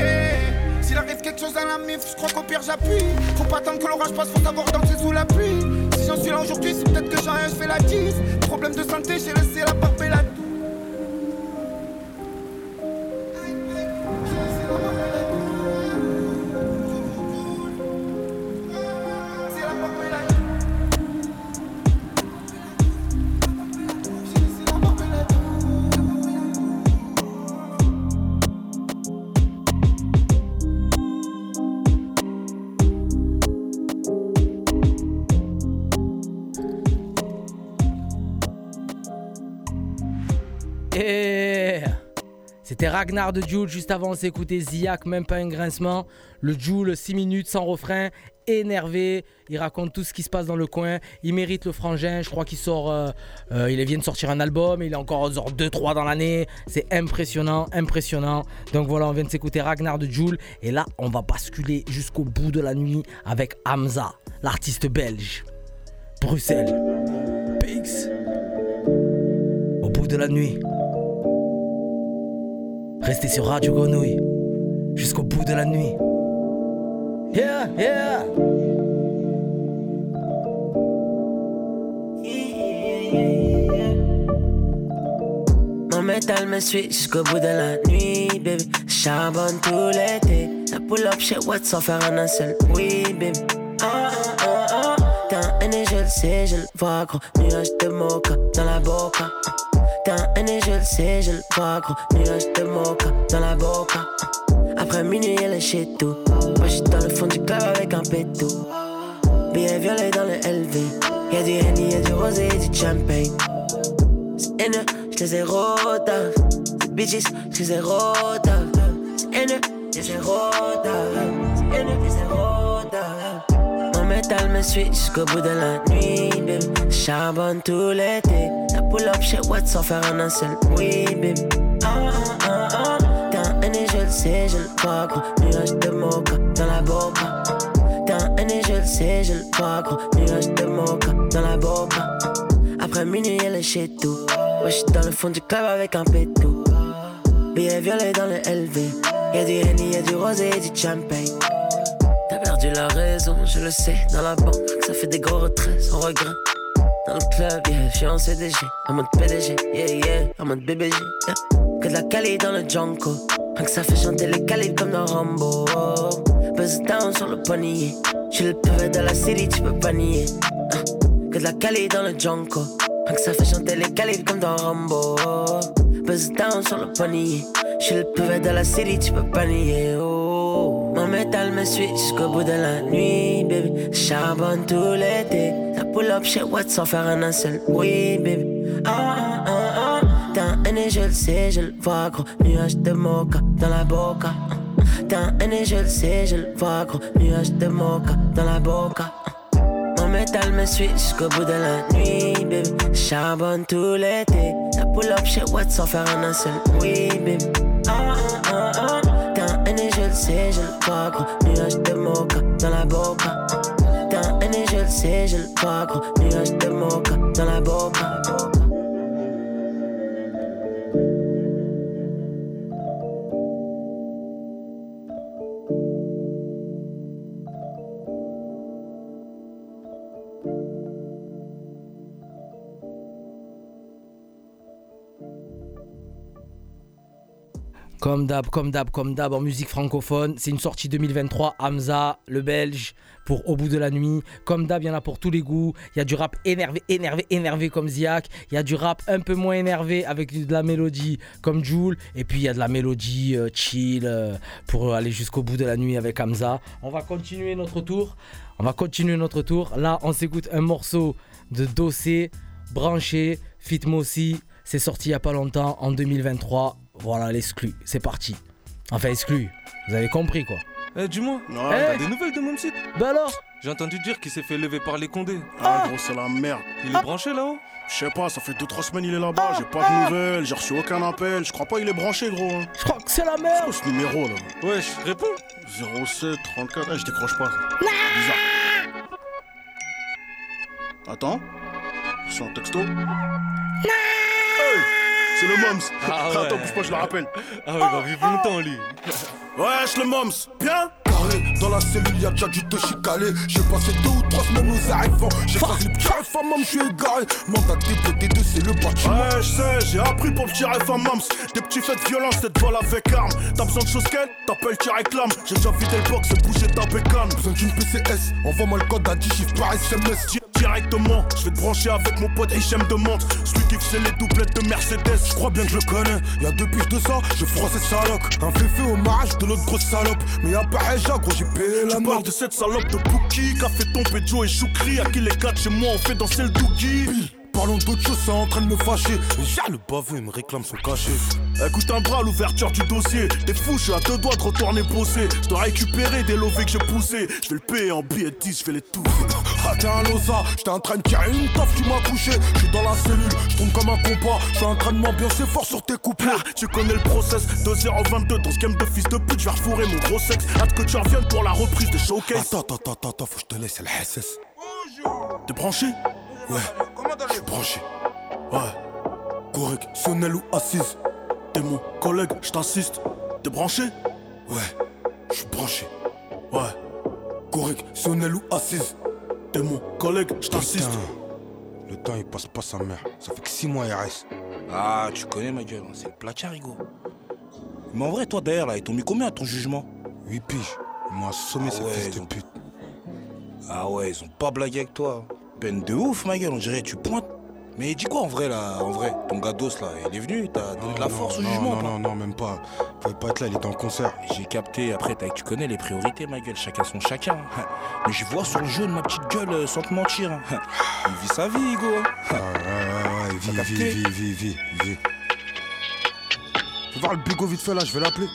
Quelque chose à la mif, je crois qu'au pire j'appuie. Faut pas attendre que l'orage passe, faut savoir danser sous la pluie. Si j'en suis là aujourd'hui, c'est peut-être que j'ai rien, je fais la diff. Problème de santé, j'ai laissé la barbe et la toux. C'était Ragnar de Joule. Juste avant, on écouté Ziak, même pas un grincement. Le Joule, 6 minutes sans refrain, énervé. Il raconte tout ce qui se passe dans le coin. Il mérite le frangin. Je crois qu'il sort. euh, euh, il vient de sortir un album. Il est encore 2-3 dans l'année. C'est impressionnant, impressionnant. Donc voilà, on vient de s'écouter Ragnar de Joule. Et là, on va basculer jusqu'au bout de la nuit avec Hamza, l'artiste belge. Bruxelles. Au bout de la nuit. Restez sur Radio Grenouille jusqu'au bout de la nuit. Yeah, yeah. Mon métal me suit jusqu'au bout de la nuit, baby. Charbonne tout l'été. Ça pull up chez Watt sans faire un seul. Oui, baby. Ah, ah, ah, ah. Un je le sais, je le vois, gros. Nuage de mocha dans la boca. T'es un aîné, je le sais, je le vois, gros. Nuage de mocha dans la boca. Après minuit, elle est chez tout. Moi, j'suis dans le fond du club avec un pétou. Billet violet dans le LV. Y'a du Henny, y'a du rosé, du champagne. C'est haineux, j'les ai. C'est bitches, j'les ai rodave. C'est haineux, j'les ai rodave. Suit jusqu'au bout de la nuit, baby. Charbonne tout l'été. Ça pull up chez Watt sans faire un seul. Oui, baby. Ah, ah, ah, ah. T'es un aîné, je le sais, je le vois, gros. Nuage de mocha dans la boca. T'es un aîné, je le sais, je le vois, gros. Nuage de mocha dans la boca. Après minuit, elle est chez tout. Moi, j'suis dans le fond du club avec un pétou. Billet violet dans le LV. Y'a du Henny, y'a du rosé, du champagne. La raison, je le sais. Dans la banque, ça fait des gros retraits sans regret. Dans le club, yeah, j'suis en CDG. En mode PDG, yeah, yeah. En mode BBG. Que de la Cali dans le Junko. Rien que ça fait chanter les Cali comme dans Rambo. Buzz down sur le poignet. J'suis le pavé de la city, tu peux pas nier. Hein. Que de la Cali dans le Junko. Rien que ça fait chanter les Cali comme dans Rambo. Buzz down sur le poignet. J'suis le pavé de la city, tu peux pas nier. Oh. Mon métal me suit jusqu'au bout de la nuit, baby. Charbonne tout l'été. Ça pull up chez Watt sans faire un seul. Oui, baby. Ah, ah, ah, ah. T'es un aîné, je le sais, je le vois, gros. Nuage de mocha dans la boca. T'es un aîné, je le sais, je le vois, gros. Nuage de mocha dans la boca. Mon métal me suit jusqu'au bout de la nuit, baby. Charbonne tout l'été. Ça pull up chez Watt sans faire un seul. Oui, baby. Sais, je le vois, gros. Nuage de mocha dans la boca. T'es un je le sais, je le vois, gros. Nuage de mocha dans la boca. Comme d'hab, comme d'hab, comme d'hab en musique francophone. C'est une sortie 2023. Hamza, le belge, pour Au bout de la nuit. Comme d'hab, il y en a pour tous les goûts. Il y a du rap énervé, énervé, énervé comme Ziak. Il y a du rap un peu moins énervé avec de la mélodie comme Joule. Et puis il y a de la mélodie euh, chill euh, pour aller jusqu'au bout de la nuit avec Hamza. On va continuer notre tour. On va continuer notre tour. Là, on s'écoute un morceau de Dossé, branché, Fit Mossi. C'est sorti il n'y a pas longtemps, en 2023. Voilà l'exclu, c'est parti. Enfin exclu, vous avez compris quoi. Eh, dis-moi, Non, eh, t'as des nouvelles de Momsit Bah alors J'ai entendu dire qu'il s'est fait lever par les condés. Ah, gros, c'est la merde. Il est branché là-haut Je sais pas, ça fait 2-3 semaines il est là-bas, j'ai pas de nouvelles, j'ai reçu aucun appel, je crois pas il est branché gros. hein. Je crois que c'est la merde. ce numéro là Wesh, réponds 07 34, eh, je décroche pas. Bizarre. Attends, je suis en texto. C'est le Moms. Ah ouais. Attends, bouge pas, je le rappelle. Ah ouais, il va vivre longtemps lui. Wesh le Moms, bien Carré, dans la cellule y'a déjà du te chicaler J'ai passé deux ou trois semaines aux arrivants J'ai pas les petits réformes, je suis égaré Mandat dépoté de c'est le bâtiment Ouais, je sais, j'ai appris pour le tirer femme Mams. Des petits faits de violence, cette vol avec arme. T'as besoin de choses qu'elle T'appelles, tu réclames. J'ai déjà vidé le box et bougé ta bécane. Besoin d'une PCS, envoie-moi le code à 10 chiffres par SMS Di- Directement, je vais te brancher avec mon pote Hichem de montre. Celui qui faisait les doublettes de Mercedes. Je crois bien que je le connais, y'a deux piges de ça, je froisse ces salocs Un féfé au mariage de l'autre grosse salope Mais y'a pas gros j'ai Tu parles de cette salope de Bookie Qu'a fait tomber Joe et Choukri À qui les gars chez moi on fait danser le doogie Parlons d'autre chose, c'est en train de me fâcher. J'ai le baveux, il me réclame son cachet. Écoute un bras à l'ouverture du dossier. T'es fou, je suis à deux doigts de retourner bosser. Je dois récupérer des lovés que j'ai poussés. Je vais le payer en billets de 10, je vais les touffer Ah t'es un losa, j'étais en train de tirer une toffe, tu m'as couché J'suis dans la cellule, j'tourne comme un compas. J'suis en train de m'ambiancer fort sur tes couplets. Ah, Tu connais le process 2-0-22 dans ce game de fils de pute Je vais refourrer mon gros sexe. Hâte que tu reviennes pour la reprise des showcases. Attends, attends, attends, attends, faut que je te laisse, le SS T'es branché? Ouais, je suis branché. Ouais, correct, Sonnel ou assise T'es mon collègue, je t'assiste T'es branché? Ouais, je suis branché. Ouais, Correct, Sonnel ou assise t'es mon collègue, je t'assiste Putain, le temps il passe pas sa mère, ça fait que 6 mois RS Ah, tu connais ma gueule, c'est le plat Rigo. Mais en vrai, toi d'ailleurs, là, ils t'ont mis combien à ton jugement? 8 piges, ils m'ont assommé Ah cette ouais, fils de ont- pute. Ah ouais, ils ont pas blagué avec toi. Peine de ouf, ma gueule, on dirait, tu pointes. Mais dis quoi en vrai, là, en vrai Ton gados, là, il est venu, t'as donné de la Non, force au jugement Non, non, non, même pas, il pouvait pas être là, il était en concert J'ai capté, après, t'as- tu connais les priorités, ma gueule, chacun son chacun. Mais je vois sur le jaune ma petite gueule, euh, sans te mentir. Il vit sa vie, Hugo. Ah ouais, ouais, ouais, vis, capté vis, vis, vis, vis, vis Fais voir le bigot vite fait là, je vais l'appeler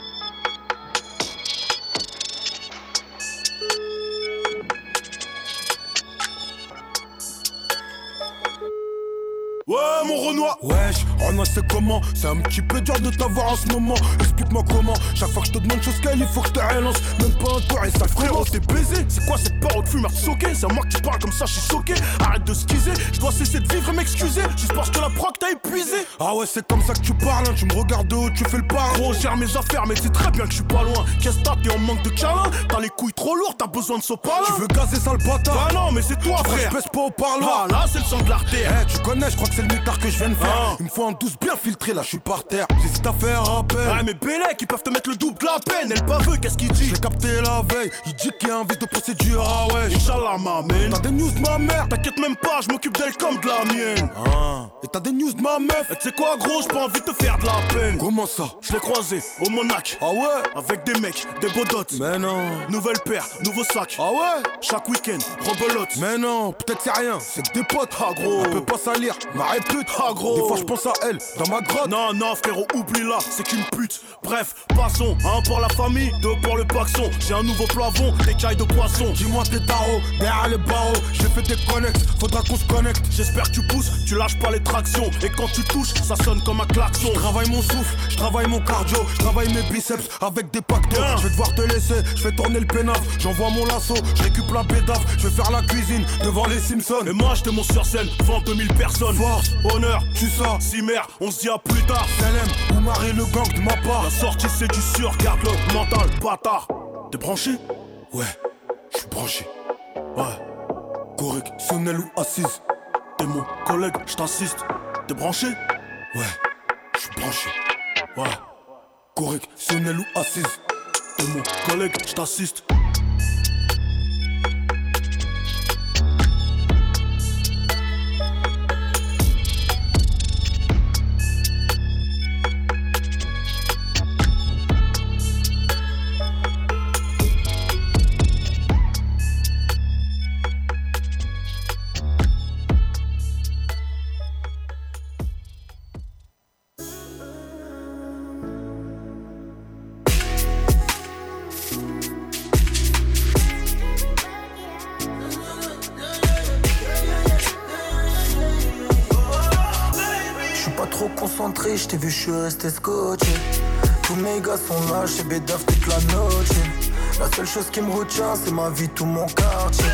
Ouais, mon Renoir. Wesh, Renoir c'est comment? C'est un petit peu dur de t'avoir en ce moment. Explique-moi comment. Chaque fois que je te demande chose qu'elle, il faut que je te relance. Même pas un tour et ça Frérot, t'es baisé. C'est quoi cette parole? De fumeur de soquet. C'est à moi que tu parles comme ça, je suis choqué. Arrête de squeezer Je dois cesser de vivre et m'excuser. Juste parce que la proc t'a épuisé. Ah ouais c'est comme ça que tu parles, hein. tu me regardes de haut, tu fais le parrain Gros, gère mes affaires, mais c'est très bien que je suis pas loin. Qu'est-ce que t'as, t'es en manque de câlin T'as les couilles trop lourdes, t'as besoin de sopalin. Tu veux gazer sale bâtard. Bah non, mais c'est toi, Frère, je pas au Ah, parloir là, c'est le sang de l'artère. Eh, tu connais, je crois que c'est le mitard que je viens de faire Ah. Il me faut un douce bien filtré, là je suis par terre J'hésite à faire appel Ah, mais Bélec, ils peuvent te mettre le double de la peine. Elle pas veut, qu'est-ce qu'il dit? Je l'ai capté la veille, il dit qu'il y a un vice de procédure, ah ouais Inch'Allah, ma man. T'as des news de ma mère? T'inquiète même pas, je m'occupe d'elle comme de la mienne. Ah, et t'as des news de ma meuf? Et tu sais quoi, gros, j'ai pas envie de te faire de la peine. Comment ça? Je l'ai croisé au Monac. Ah ouais? Avec des mecs, des beaux dots. Mais non Nouvelle paire, nouveau sac. Ah ouais? Chaque week-end, rebelote. Mais non, peut-être c'est rien, c'est que des potes Ah, gros. Elle peut pas salir, m'arrête pute Ah, gros. Des fois je pense à elle, dans ma grotte Non, non, frérot, oublie-la, c'est qu'une pute. Bref, passons. Un pour la famille, deux pour le paxon. J'ai un nouveau plafond, des cailles de poisson. Dis-moi tes tarots, derrière les barreaux J'ai fait des connects, faudra qu'on se connecte J'espère que tu pousses, tu lâches pas les tractions. Et quand tu touches, ça sonne comme un klaxon. Je travaille mon souffle, je travaille mon cardio, je travaille mes biceps avec des pactos. Je vais devoir te laisser, je fais tourner le pénaf, j'envoie mon lasso, je récupère la bédaf, je vais faire la cuisine devant les Simpsons. Et moi, j'étais mon sur scène, devant 2000 personnes. Force, Honneur, tu ça, si mère, on se dit à plus tard. Salem, ou Marie le gang de ma part. La sortie, c'est du sûr, garde le mental, bâtard. T'es branché? Ouais, je suis branché. Ouais. Correct, Sonnel ou assise. T'es mon collègue, je t'assiste. T'es branché? Ouais, je suis branché. Ouais. Correct, Sonnel ou assise. T'es mon collègue, je t'assiste. Tous mes gars sont là, chez Bédaf toute la noche. La seule chose qui me retient, c'est ma vie, tout mon quartier.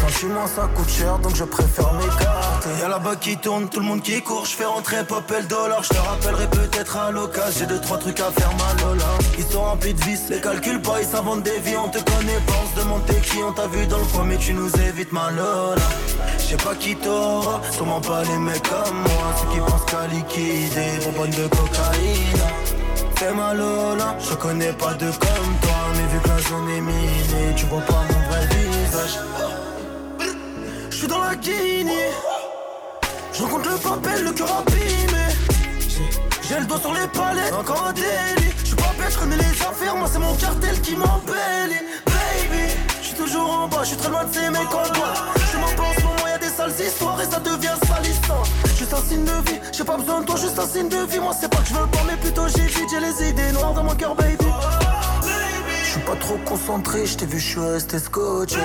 Sentiment, ça coûte cher, donc je préfère m'écarter. Y'a là-bas qui tourne, tout le monde qui court. Je fais rentrer pop le dollar. Je te rappellerai peut-être à l'occasion. J'ai deux, trois trucs à faire, ma Lola. Ils sont remplis de vis, les calculs pas, ils s'inventent des vies. On te connaît pas, on se demande qui. On t'a vu dans le coin, mais tu nous évites, ma Lola. Je sais pas qui t'aura, sûrement pas les mecs comme moi. Ceux qui pensent qu'à liquider, bonbonne de cocaïne. Fais ma Lola, je connais pas de comme toi. Mais vu que la zone est minée, tu vois pas mon vrai visage. Je suis dans la Guinée. Je rencontre le papel, le cœur abîmé. J'ai le doigt sur les palettes, encore un délit. Je suis pas bête, je connais les affaires, moi c'est mon cartel qui m'embellit. Baby, je suis toujours en bas, je suis très loin de ces mecs en bois. Je m'en pense, sales histoires et ça devient salissant. Juste un signe de vie, j'ai pas besoin de toi, juste un signe de vie. Moi c'est pas que je veux pas, mais plutôt j'ai vite, j'ai les idées noires dans mon cœur, baby. Je suis pas trop concentré, je t'ai vu, je suis resté scotché.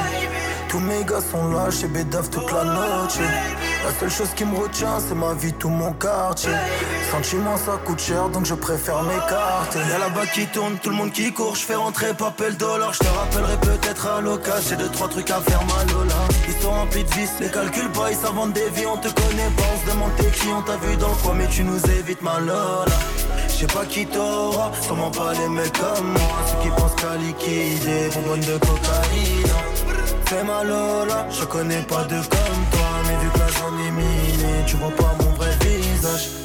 Tous mes gars sont là, chez Bédaf toute la noche. La seule chose qui me retient, c'est ma vie, tout mon quartier. Sentiment, ça coûte cher, donc je préfère m'écarter. Y'a là-bas qui tourne, tout le monde qui court. Je fais rentrer papel dollar. Je te rappellerai peut-être à l'occasion. J'ai deux, trois trucs à faire, ma Lola. Ils sont remplis de vis, les calculs pas, ils s'inventent des vies. On te connaît pas, on se demande t'es qui. On t'a vu dans coin, mais tu nous évites, ma Lola. Je sais pas qui t'aura, sûrement pas les mecs comme moi. Ceux qui pensent qu'à liquider, bonbonne de cocaïne. Fais ma Lola, je connais pas de comme toi. Mais vu que zone est minée, tu vois pas mon vrai visage.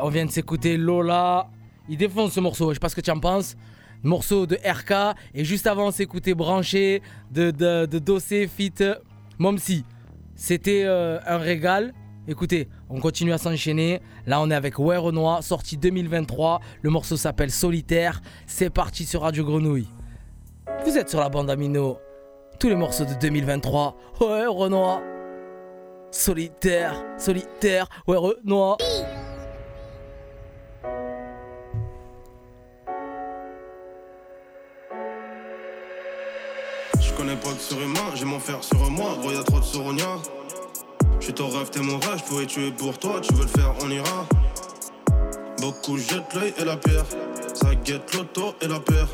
On vient de s'écouter Lola. Il défonce ce morceau, je sais pas ce que tu en penses. Morceau de RK. Et juste avant, on s'écoutait Branché de, de, de Dossé Fit Momsi. C'était euh, un régal. Écoutez, on continue à s'enchaîner. Là, on est avec Ouais Renoir, sorti 2023. Le morceau s'appelle Solitaire. C'est parti sur Radio Grenouille. Vous êtes sur la bande Amino. Tous les morceaux de 2023. Ouais, Renoir. Solitaire, solitaire, ouais, Renoir. Pas surhumain, j'ai mon fer sur moi, gros y'a trop de sourognas. Je suis ton rêve, t'es mon rêve, pourrais tuer pour toi, tu veux le faire, on ira. Beaucoup jettent l'œil et la pierre, ça guette l'auto et la paire.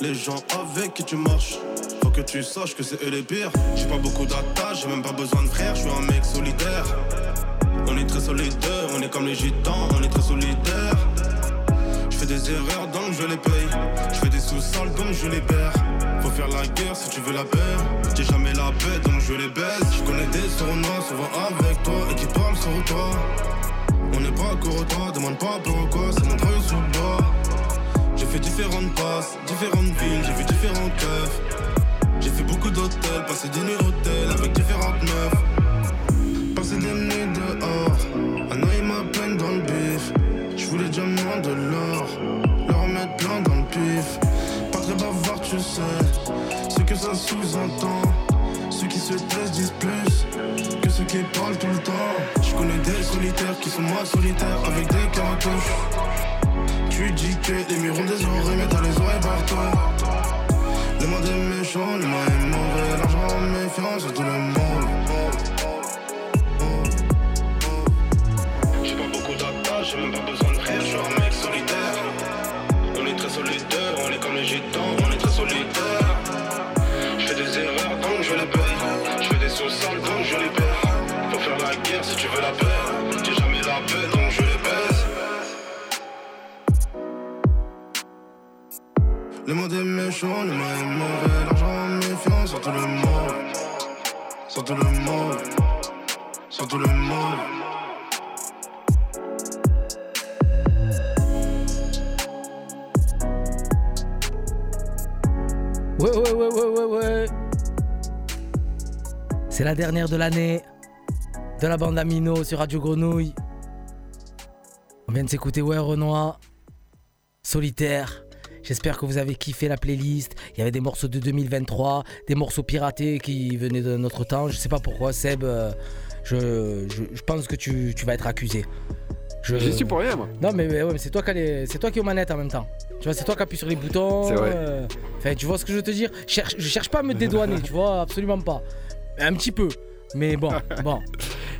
Les gens avec qui tu marches, faut que tu saches que c'est eux les pires. J'ai pas beaucoup d'attaches, j'ai même pas besoin de frères, je suis un mec solitaire. On est très solidaire, on est comme les gitans, on est très solidaire. Je fais des erreurs donc je les paye. Je fais des sous-sols donc je les perds. Faut faire la guerre si tu veux la paix. J'ai jamais la paix donc je les baisse. Je connais des sournois souvent avec toi et qui parlent sur toi. On n'est pas court toi, demande pas pourquoi, c'est mon truc sous le bas. J'ai fait différentes passes, différentes villes, j'ai vu différents keufs. J'ai fait beaucoup d'hôtels, passé des nuits hôtels avec différentes meufs. 10 plus, plus Que ceux qui parlent tout le temps. Je connais des solitaires qui sont moins solitaires Avec des cartouches. Tu dis que les murs ont des oreilles Mais t'as les oreilles partout Le monde est méchant, le monde est mauvais. L'argent en méfiance, tout le monde. J'ai pas beaucoup d'attaches, j'ai même pas besoin de rire Je suis un mec solitaire. On est très solitaire, on est comme les gitans. On est très solitaire. Le monde est méchant, le monde est mauvais, l'argent méfiant sur tout le monde. Sur tout le monde. Sur tout le monde. Ouais, ouais, ouais, ouais, ouais, ouais. C'est la dernière de l'année de la bande Amino sur Radio Grenouille. On vient de s'écouter Ouais Renoir, Solitaire. J'espère que vous avez kiffé la playlist. Il y avait des morceaux de 2023, des morceaux piratés qui venaient de notre temps. Je sais pas pourquoi, Seb. euh, je, je- je pense que tu, tu vas être accusé. Je- J'y suis pour rien, moi. Non, mais, mais ouais, mais c'est toi, qui les- c'est toi qui es aux manettes en même temps. Tu vois, c'est toi qui appuies sur les boutons. C'est vrai. euh, Enfin, tu vois ce que je veux te dire? Cherche- Je cherche pas à me dédouaner, tu vois, absolument pas. Un petit peu. Mais bon, bon.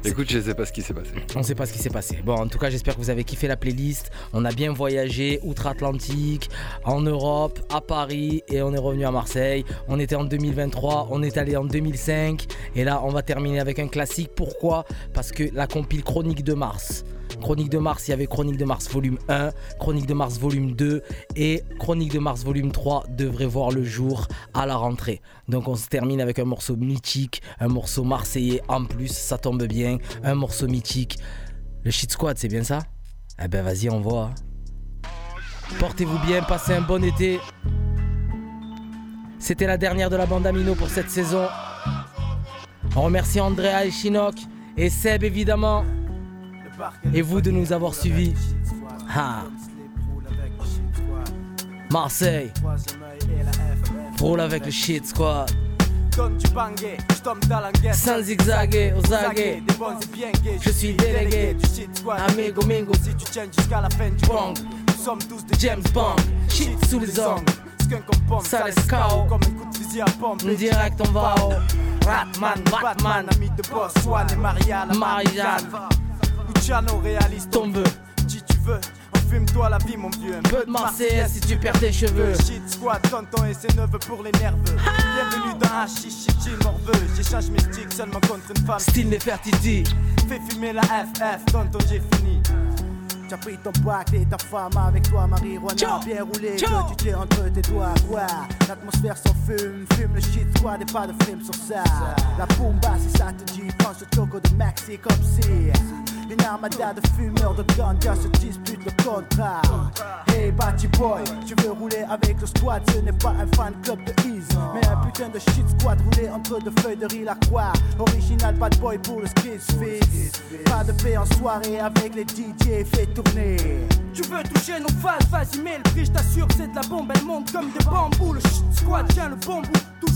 Écoute, je sais pas ce qui s'est passé. On sait pas ce qui s'est passé. Bon, en tout cas, j'espère que vous avez kiffé la playlist. On a bien voyagé outre-Atlantique, en Europe, à Paris et on est revenu à Marseille. On était en 2023, on est allé en 2005 et là, on va terminer avec un classique. Pourquoi? Parce que la compile Chronique de Mars. Chronique de Mars, il y avait Chronique de Mars volume 1, Chronique de Mars volume 2 et Chronique de Mars volume 3 devrait voir le jour à la rentrée. Donc on se termine avec un morceau mythique, un morceau marseillais en plus, ça tombe bien, un morceau mythique. Le Shit Squad, c'est bien ça? Eh ben vas-y, on voit. Portez-vous bien, passez un bon été. C'était la dernière de la bande Amino pour cette saison. On remercie Andrea et Chinook et Seb évidemment. Et vous de nous avoir suivis. Ha. Marseille. Roule avec le shit squad. Sans zigzaguer, aux aguets. Des bons et bien gays Je suis délégué du shit squad Amigo mingo Si tu tiens jusqu'à la fin du Bong. bong Nous sommes tous des James Bond. Shit sous les ongles. Ça laisse KO. Comme un coup de fusil à pompe Direct on va au Ratman, Batman, Batman. ami de boss, Swan et Maria la. Luciano réaliste Ton vœu. Si tu veux, enfume-toi la vie mon vieux. Un Peu de si tu perds tes cheveux. Shit squad, tonton et ses neveux pour les nerveux. Bienvenue dans Hachichichi morveux. J'échange mes sticks seulement contre une femme. Style Nefertiti. Fais fumer la FF, tonton j'ai fini. Tu as pris ton bac et ta femme avec toi, marijuana bien roulé, que tu tiens entre tes doigts, quoi? L'atmosphère s'en fume, fume le shit squad et pas de film sur ça. La bomba si ça te dit, prends ce coco de Maxi comme si Une armada de fumeurs de ganja se dispute le contrat. Hey Batty Boy, tu veux rouler avec le squad, ce n'est pas un fan club de Ease. Mais un putain de shit squad roulé entre deux feuilles de riz la croix. Original bad boy pour le skis Pas de paix en soirée avec les DJ, fais tourner. Tu veux toucher nos phases, vas-y mets le prix, je t'assure c'est de la bombe, elle monte comme des bambous. Le shit squad tient le bon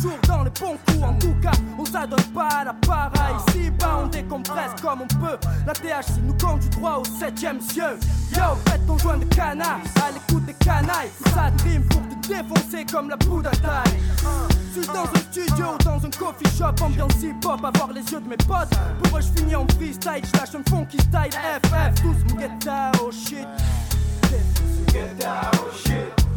toujours dans les bons coups. En tout cas, on s'adonne pas à la para Ici bas on décompresse comme on peut La THC nous conduit droit au septième cieux Yo, faites ton joint de canard, à l'écoute des canailles. Ça dream pour te défoncer comme la poudre à taille. Suis dans un studio, dans un coffee shop Ambiance hip-hop, avoir les yeux de mes potes. Pour eux je finis en freestyle, je lâche un funky style FF, tous me get down, oh shit. Down, oh shit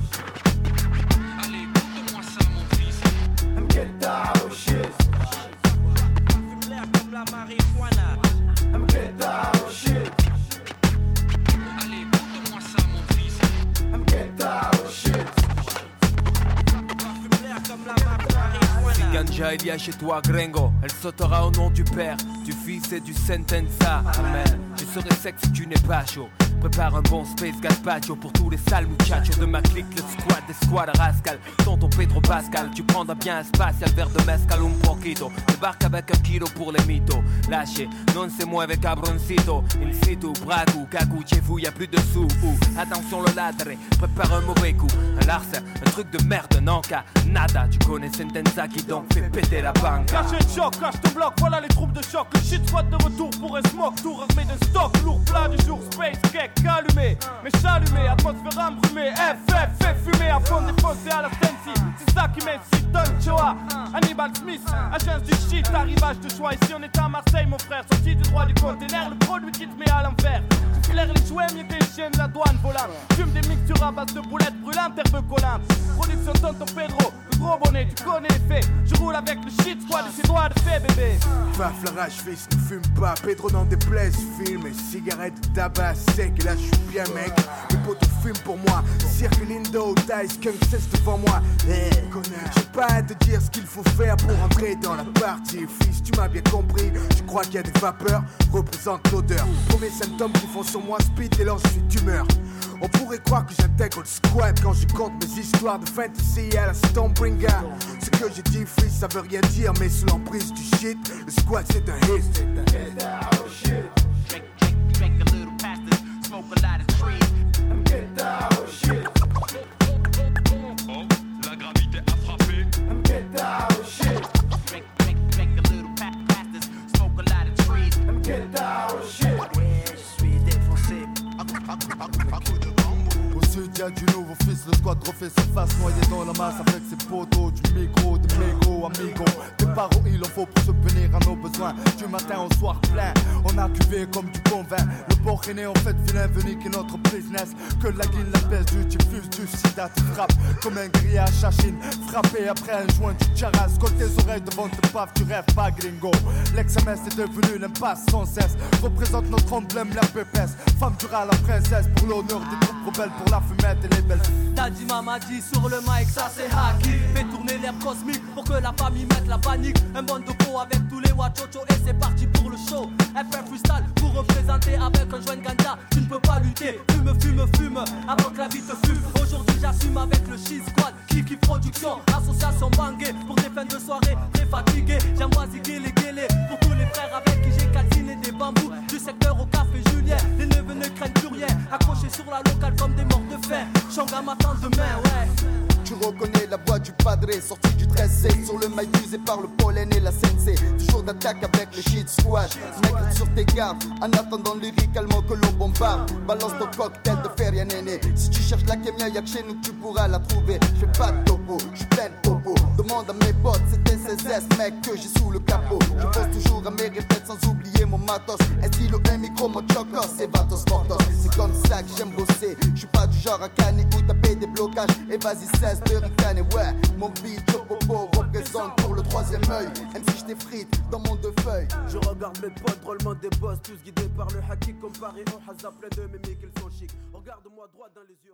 Ganja il y a chez toi, Gringo, elle sautera au nom du Père, du Fils et du Sentenza. Amen. Je serai sec si tu n'es pas chaud. Prépare un bon space gazpacho pour tous les sales muchachos de ma clique, le squad des squads rascal. Tonton Pedro Pascal, tu prendras bien un spatial verre de mezcal un poquito. Débarque avec un kilo pour les mythos. Lâchez, non moi avec cabroncito. Il situ, braco, cagou, chez vous y a plus de sous. Ouh, Attention le ladre, prépare un mauvais coup. Un larcin, un truc de merde, non cas, nada. Tu connais Sentenza qui donc fait péter la banque. Caché de choc, cache ton bloc, voilà les troupes de choc. Le shit squad de retour pour un smoke, tour armé de stock, lourd plat du jour, space Mais chalumé, atmosphère embrumée, FF, fait fumer à fond défoncé à la Sensi. C'est ça qui m'excite, Don Choa, Hannibal Smith, agence du shit, arrivage de choix. Ici on est à Marseille, mon frère, sorti du droit du conteneur, le produit qui te met à l'envers. Tu flaires les jouets, mieux que les chiens de la douane volante. Fume des mixtures à base de boulettes brûlantes, herbe collante. Production Tonton Pedro, gros bonnet, tu connais les faits. Je roule avec le shit squad et ses doigts de fait, bébé. Paf la rage fils ne fume pas. Pedro n'en déplaise Filme et cigarette tabac sec. Et là je suis bien mec. Les potes fument pour moi. Cirque Lindo Dice Skunk cesse devant moi. Eh, J'ai pas à te dire ce qu'il faut faire Pour entrer dans la partie. Fils tu m'as bien compris. Je crois qu'il y a des vapeurs Représente l'odeur. Premier symptôme qui font sur moi speed Et là je suis d'humeur on pourrait croire que j'intègre le squad quand je compte mes histoires de fantasy à la ce que je dis, free, ça veut rien dire, mais sous l'emprise du shit, le squat c'est un hit. Get down, shit. La gravité a sud y'a du nouveau fils, le squad refait surface Noyé dans la masse avec ses poteaux Du micro, de mégo, amigo Des barreaux il en faut pour se venir à nos besoins. Du matin au soir plein, on a cuvé comme du bon vin. Le port est né en fait vilain venu qui est notre business. Que la guine, la peste, du diffuse, du sida Tu frappes comme un grillage à Chine Frappé après un joint du charas Colle tes oreilles devant tes paf, tu rêves pas gringo. L'ex-MS est devenu l'impasse sans cesse. Représente notre emblème, la pépesse. Femme du rat, la princesse Pour l'honneur des troupes rebelles, pour la fumette et les belles T'as dit maman dit sur le mic ça c'est hacky Fais tourner l'air cosmique pour que la famille mette la panique. Un bon peau avec tous les wachocho et c'est parti pour le show. FR freestyle pour représenter avec un joint ganja Tu ne peux pas lutter, fume, fume, fume avant que la vie te fume. Aujourd'hui j'assume avec le Cheese Squad. Kiki Production, association bangée Pour des fins de soirée très fatigué. J'envoie ziguer les guélés pour tous les frères avec qui j'ai calciné des bambous. Du secteur au café Julien, ne craignent plus rien. Accrochés sur la locale comme des morts de faim. Changa m'attend demain, ouais Tu reconnais la voix du padre sorti du 13 Sur le mail usé par le pollen et la sensei Toujours d'attaque avec le shit squad. Mec sur tes gardes En attendant lyricalement que l'on bombarde. Balance ton cocktail de feria néné. Si tu cherches la kémia y'a que chez nous tu pourras la trouver. Je fais pas de topo, je suis plein de popo Demande à mes potes c'était CSS mec que j'ai sous le capot. Je pense toujours à mes répètes sans oublier mon matos. Un stylo, un micro, mon chocos et vatos mortos C'est comme ça que j'aime bosser. Je suis pas du genre à canner ou taper des blocages. Et vas-y de ricaner ouais Mon beat popo représente pour le troisième œil Même si je t'effrite dans mon deux feuilles Je regarde mes potes drôlement des boss, tous guidés par le haki comparé au hasard plein de mimiques, ils sont chics. Regarde-moi droit dans les yeux.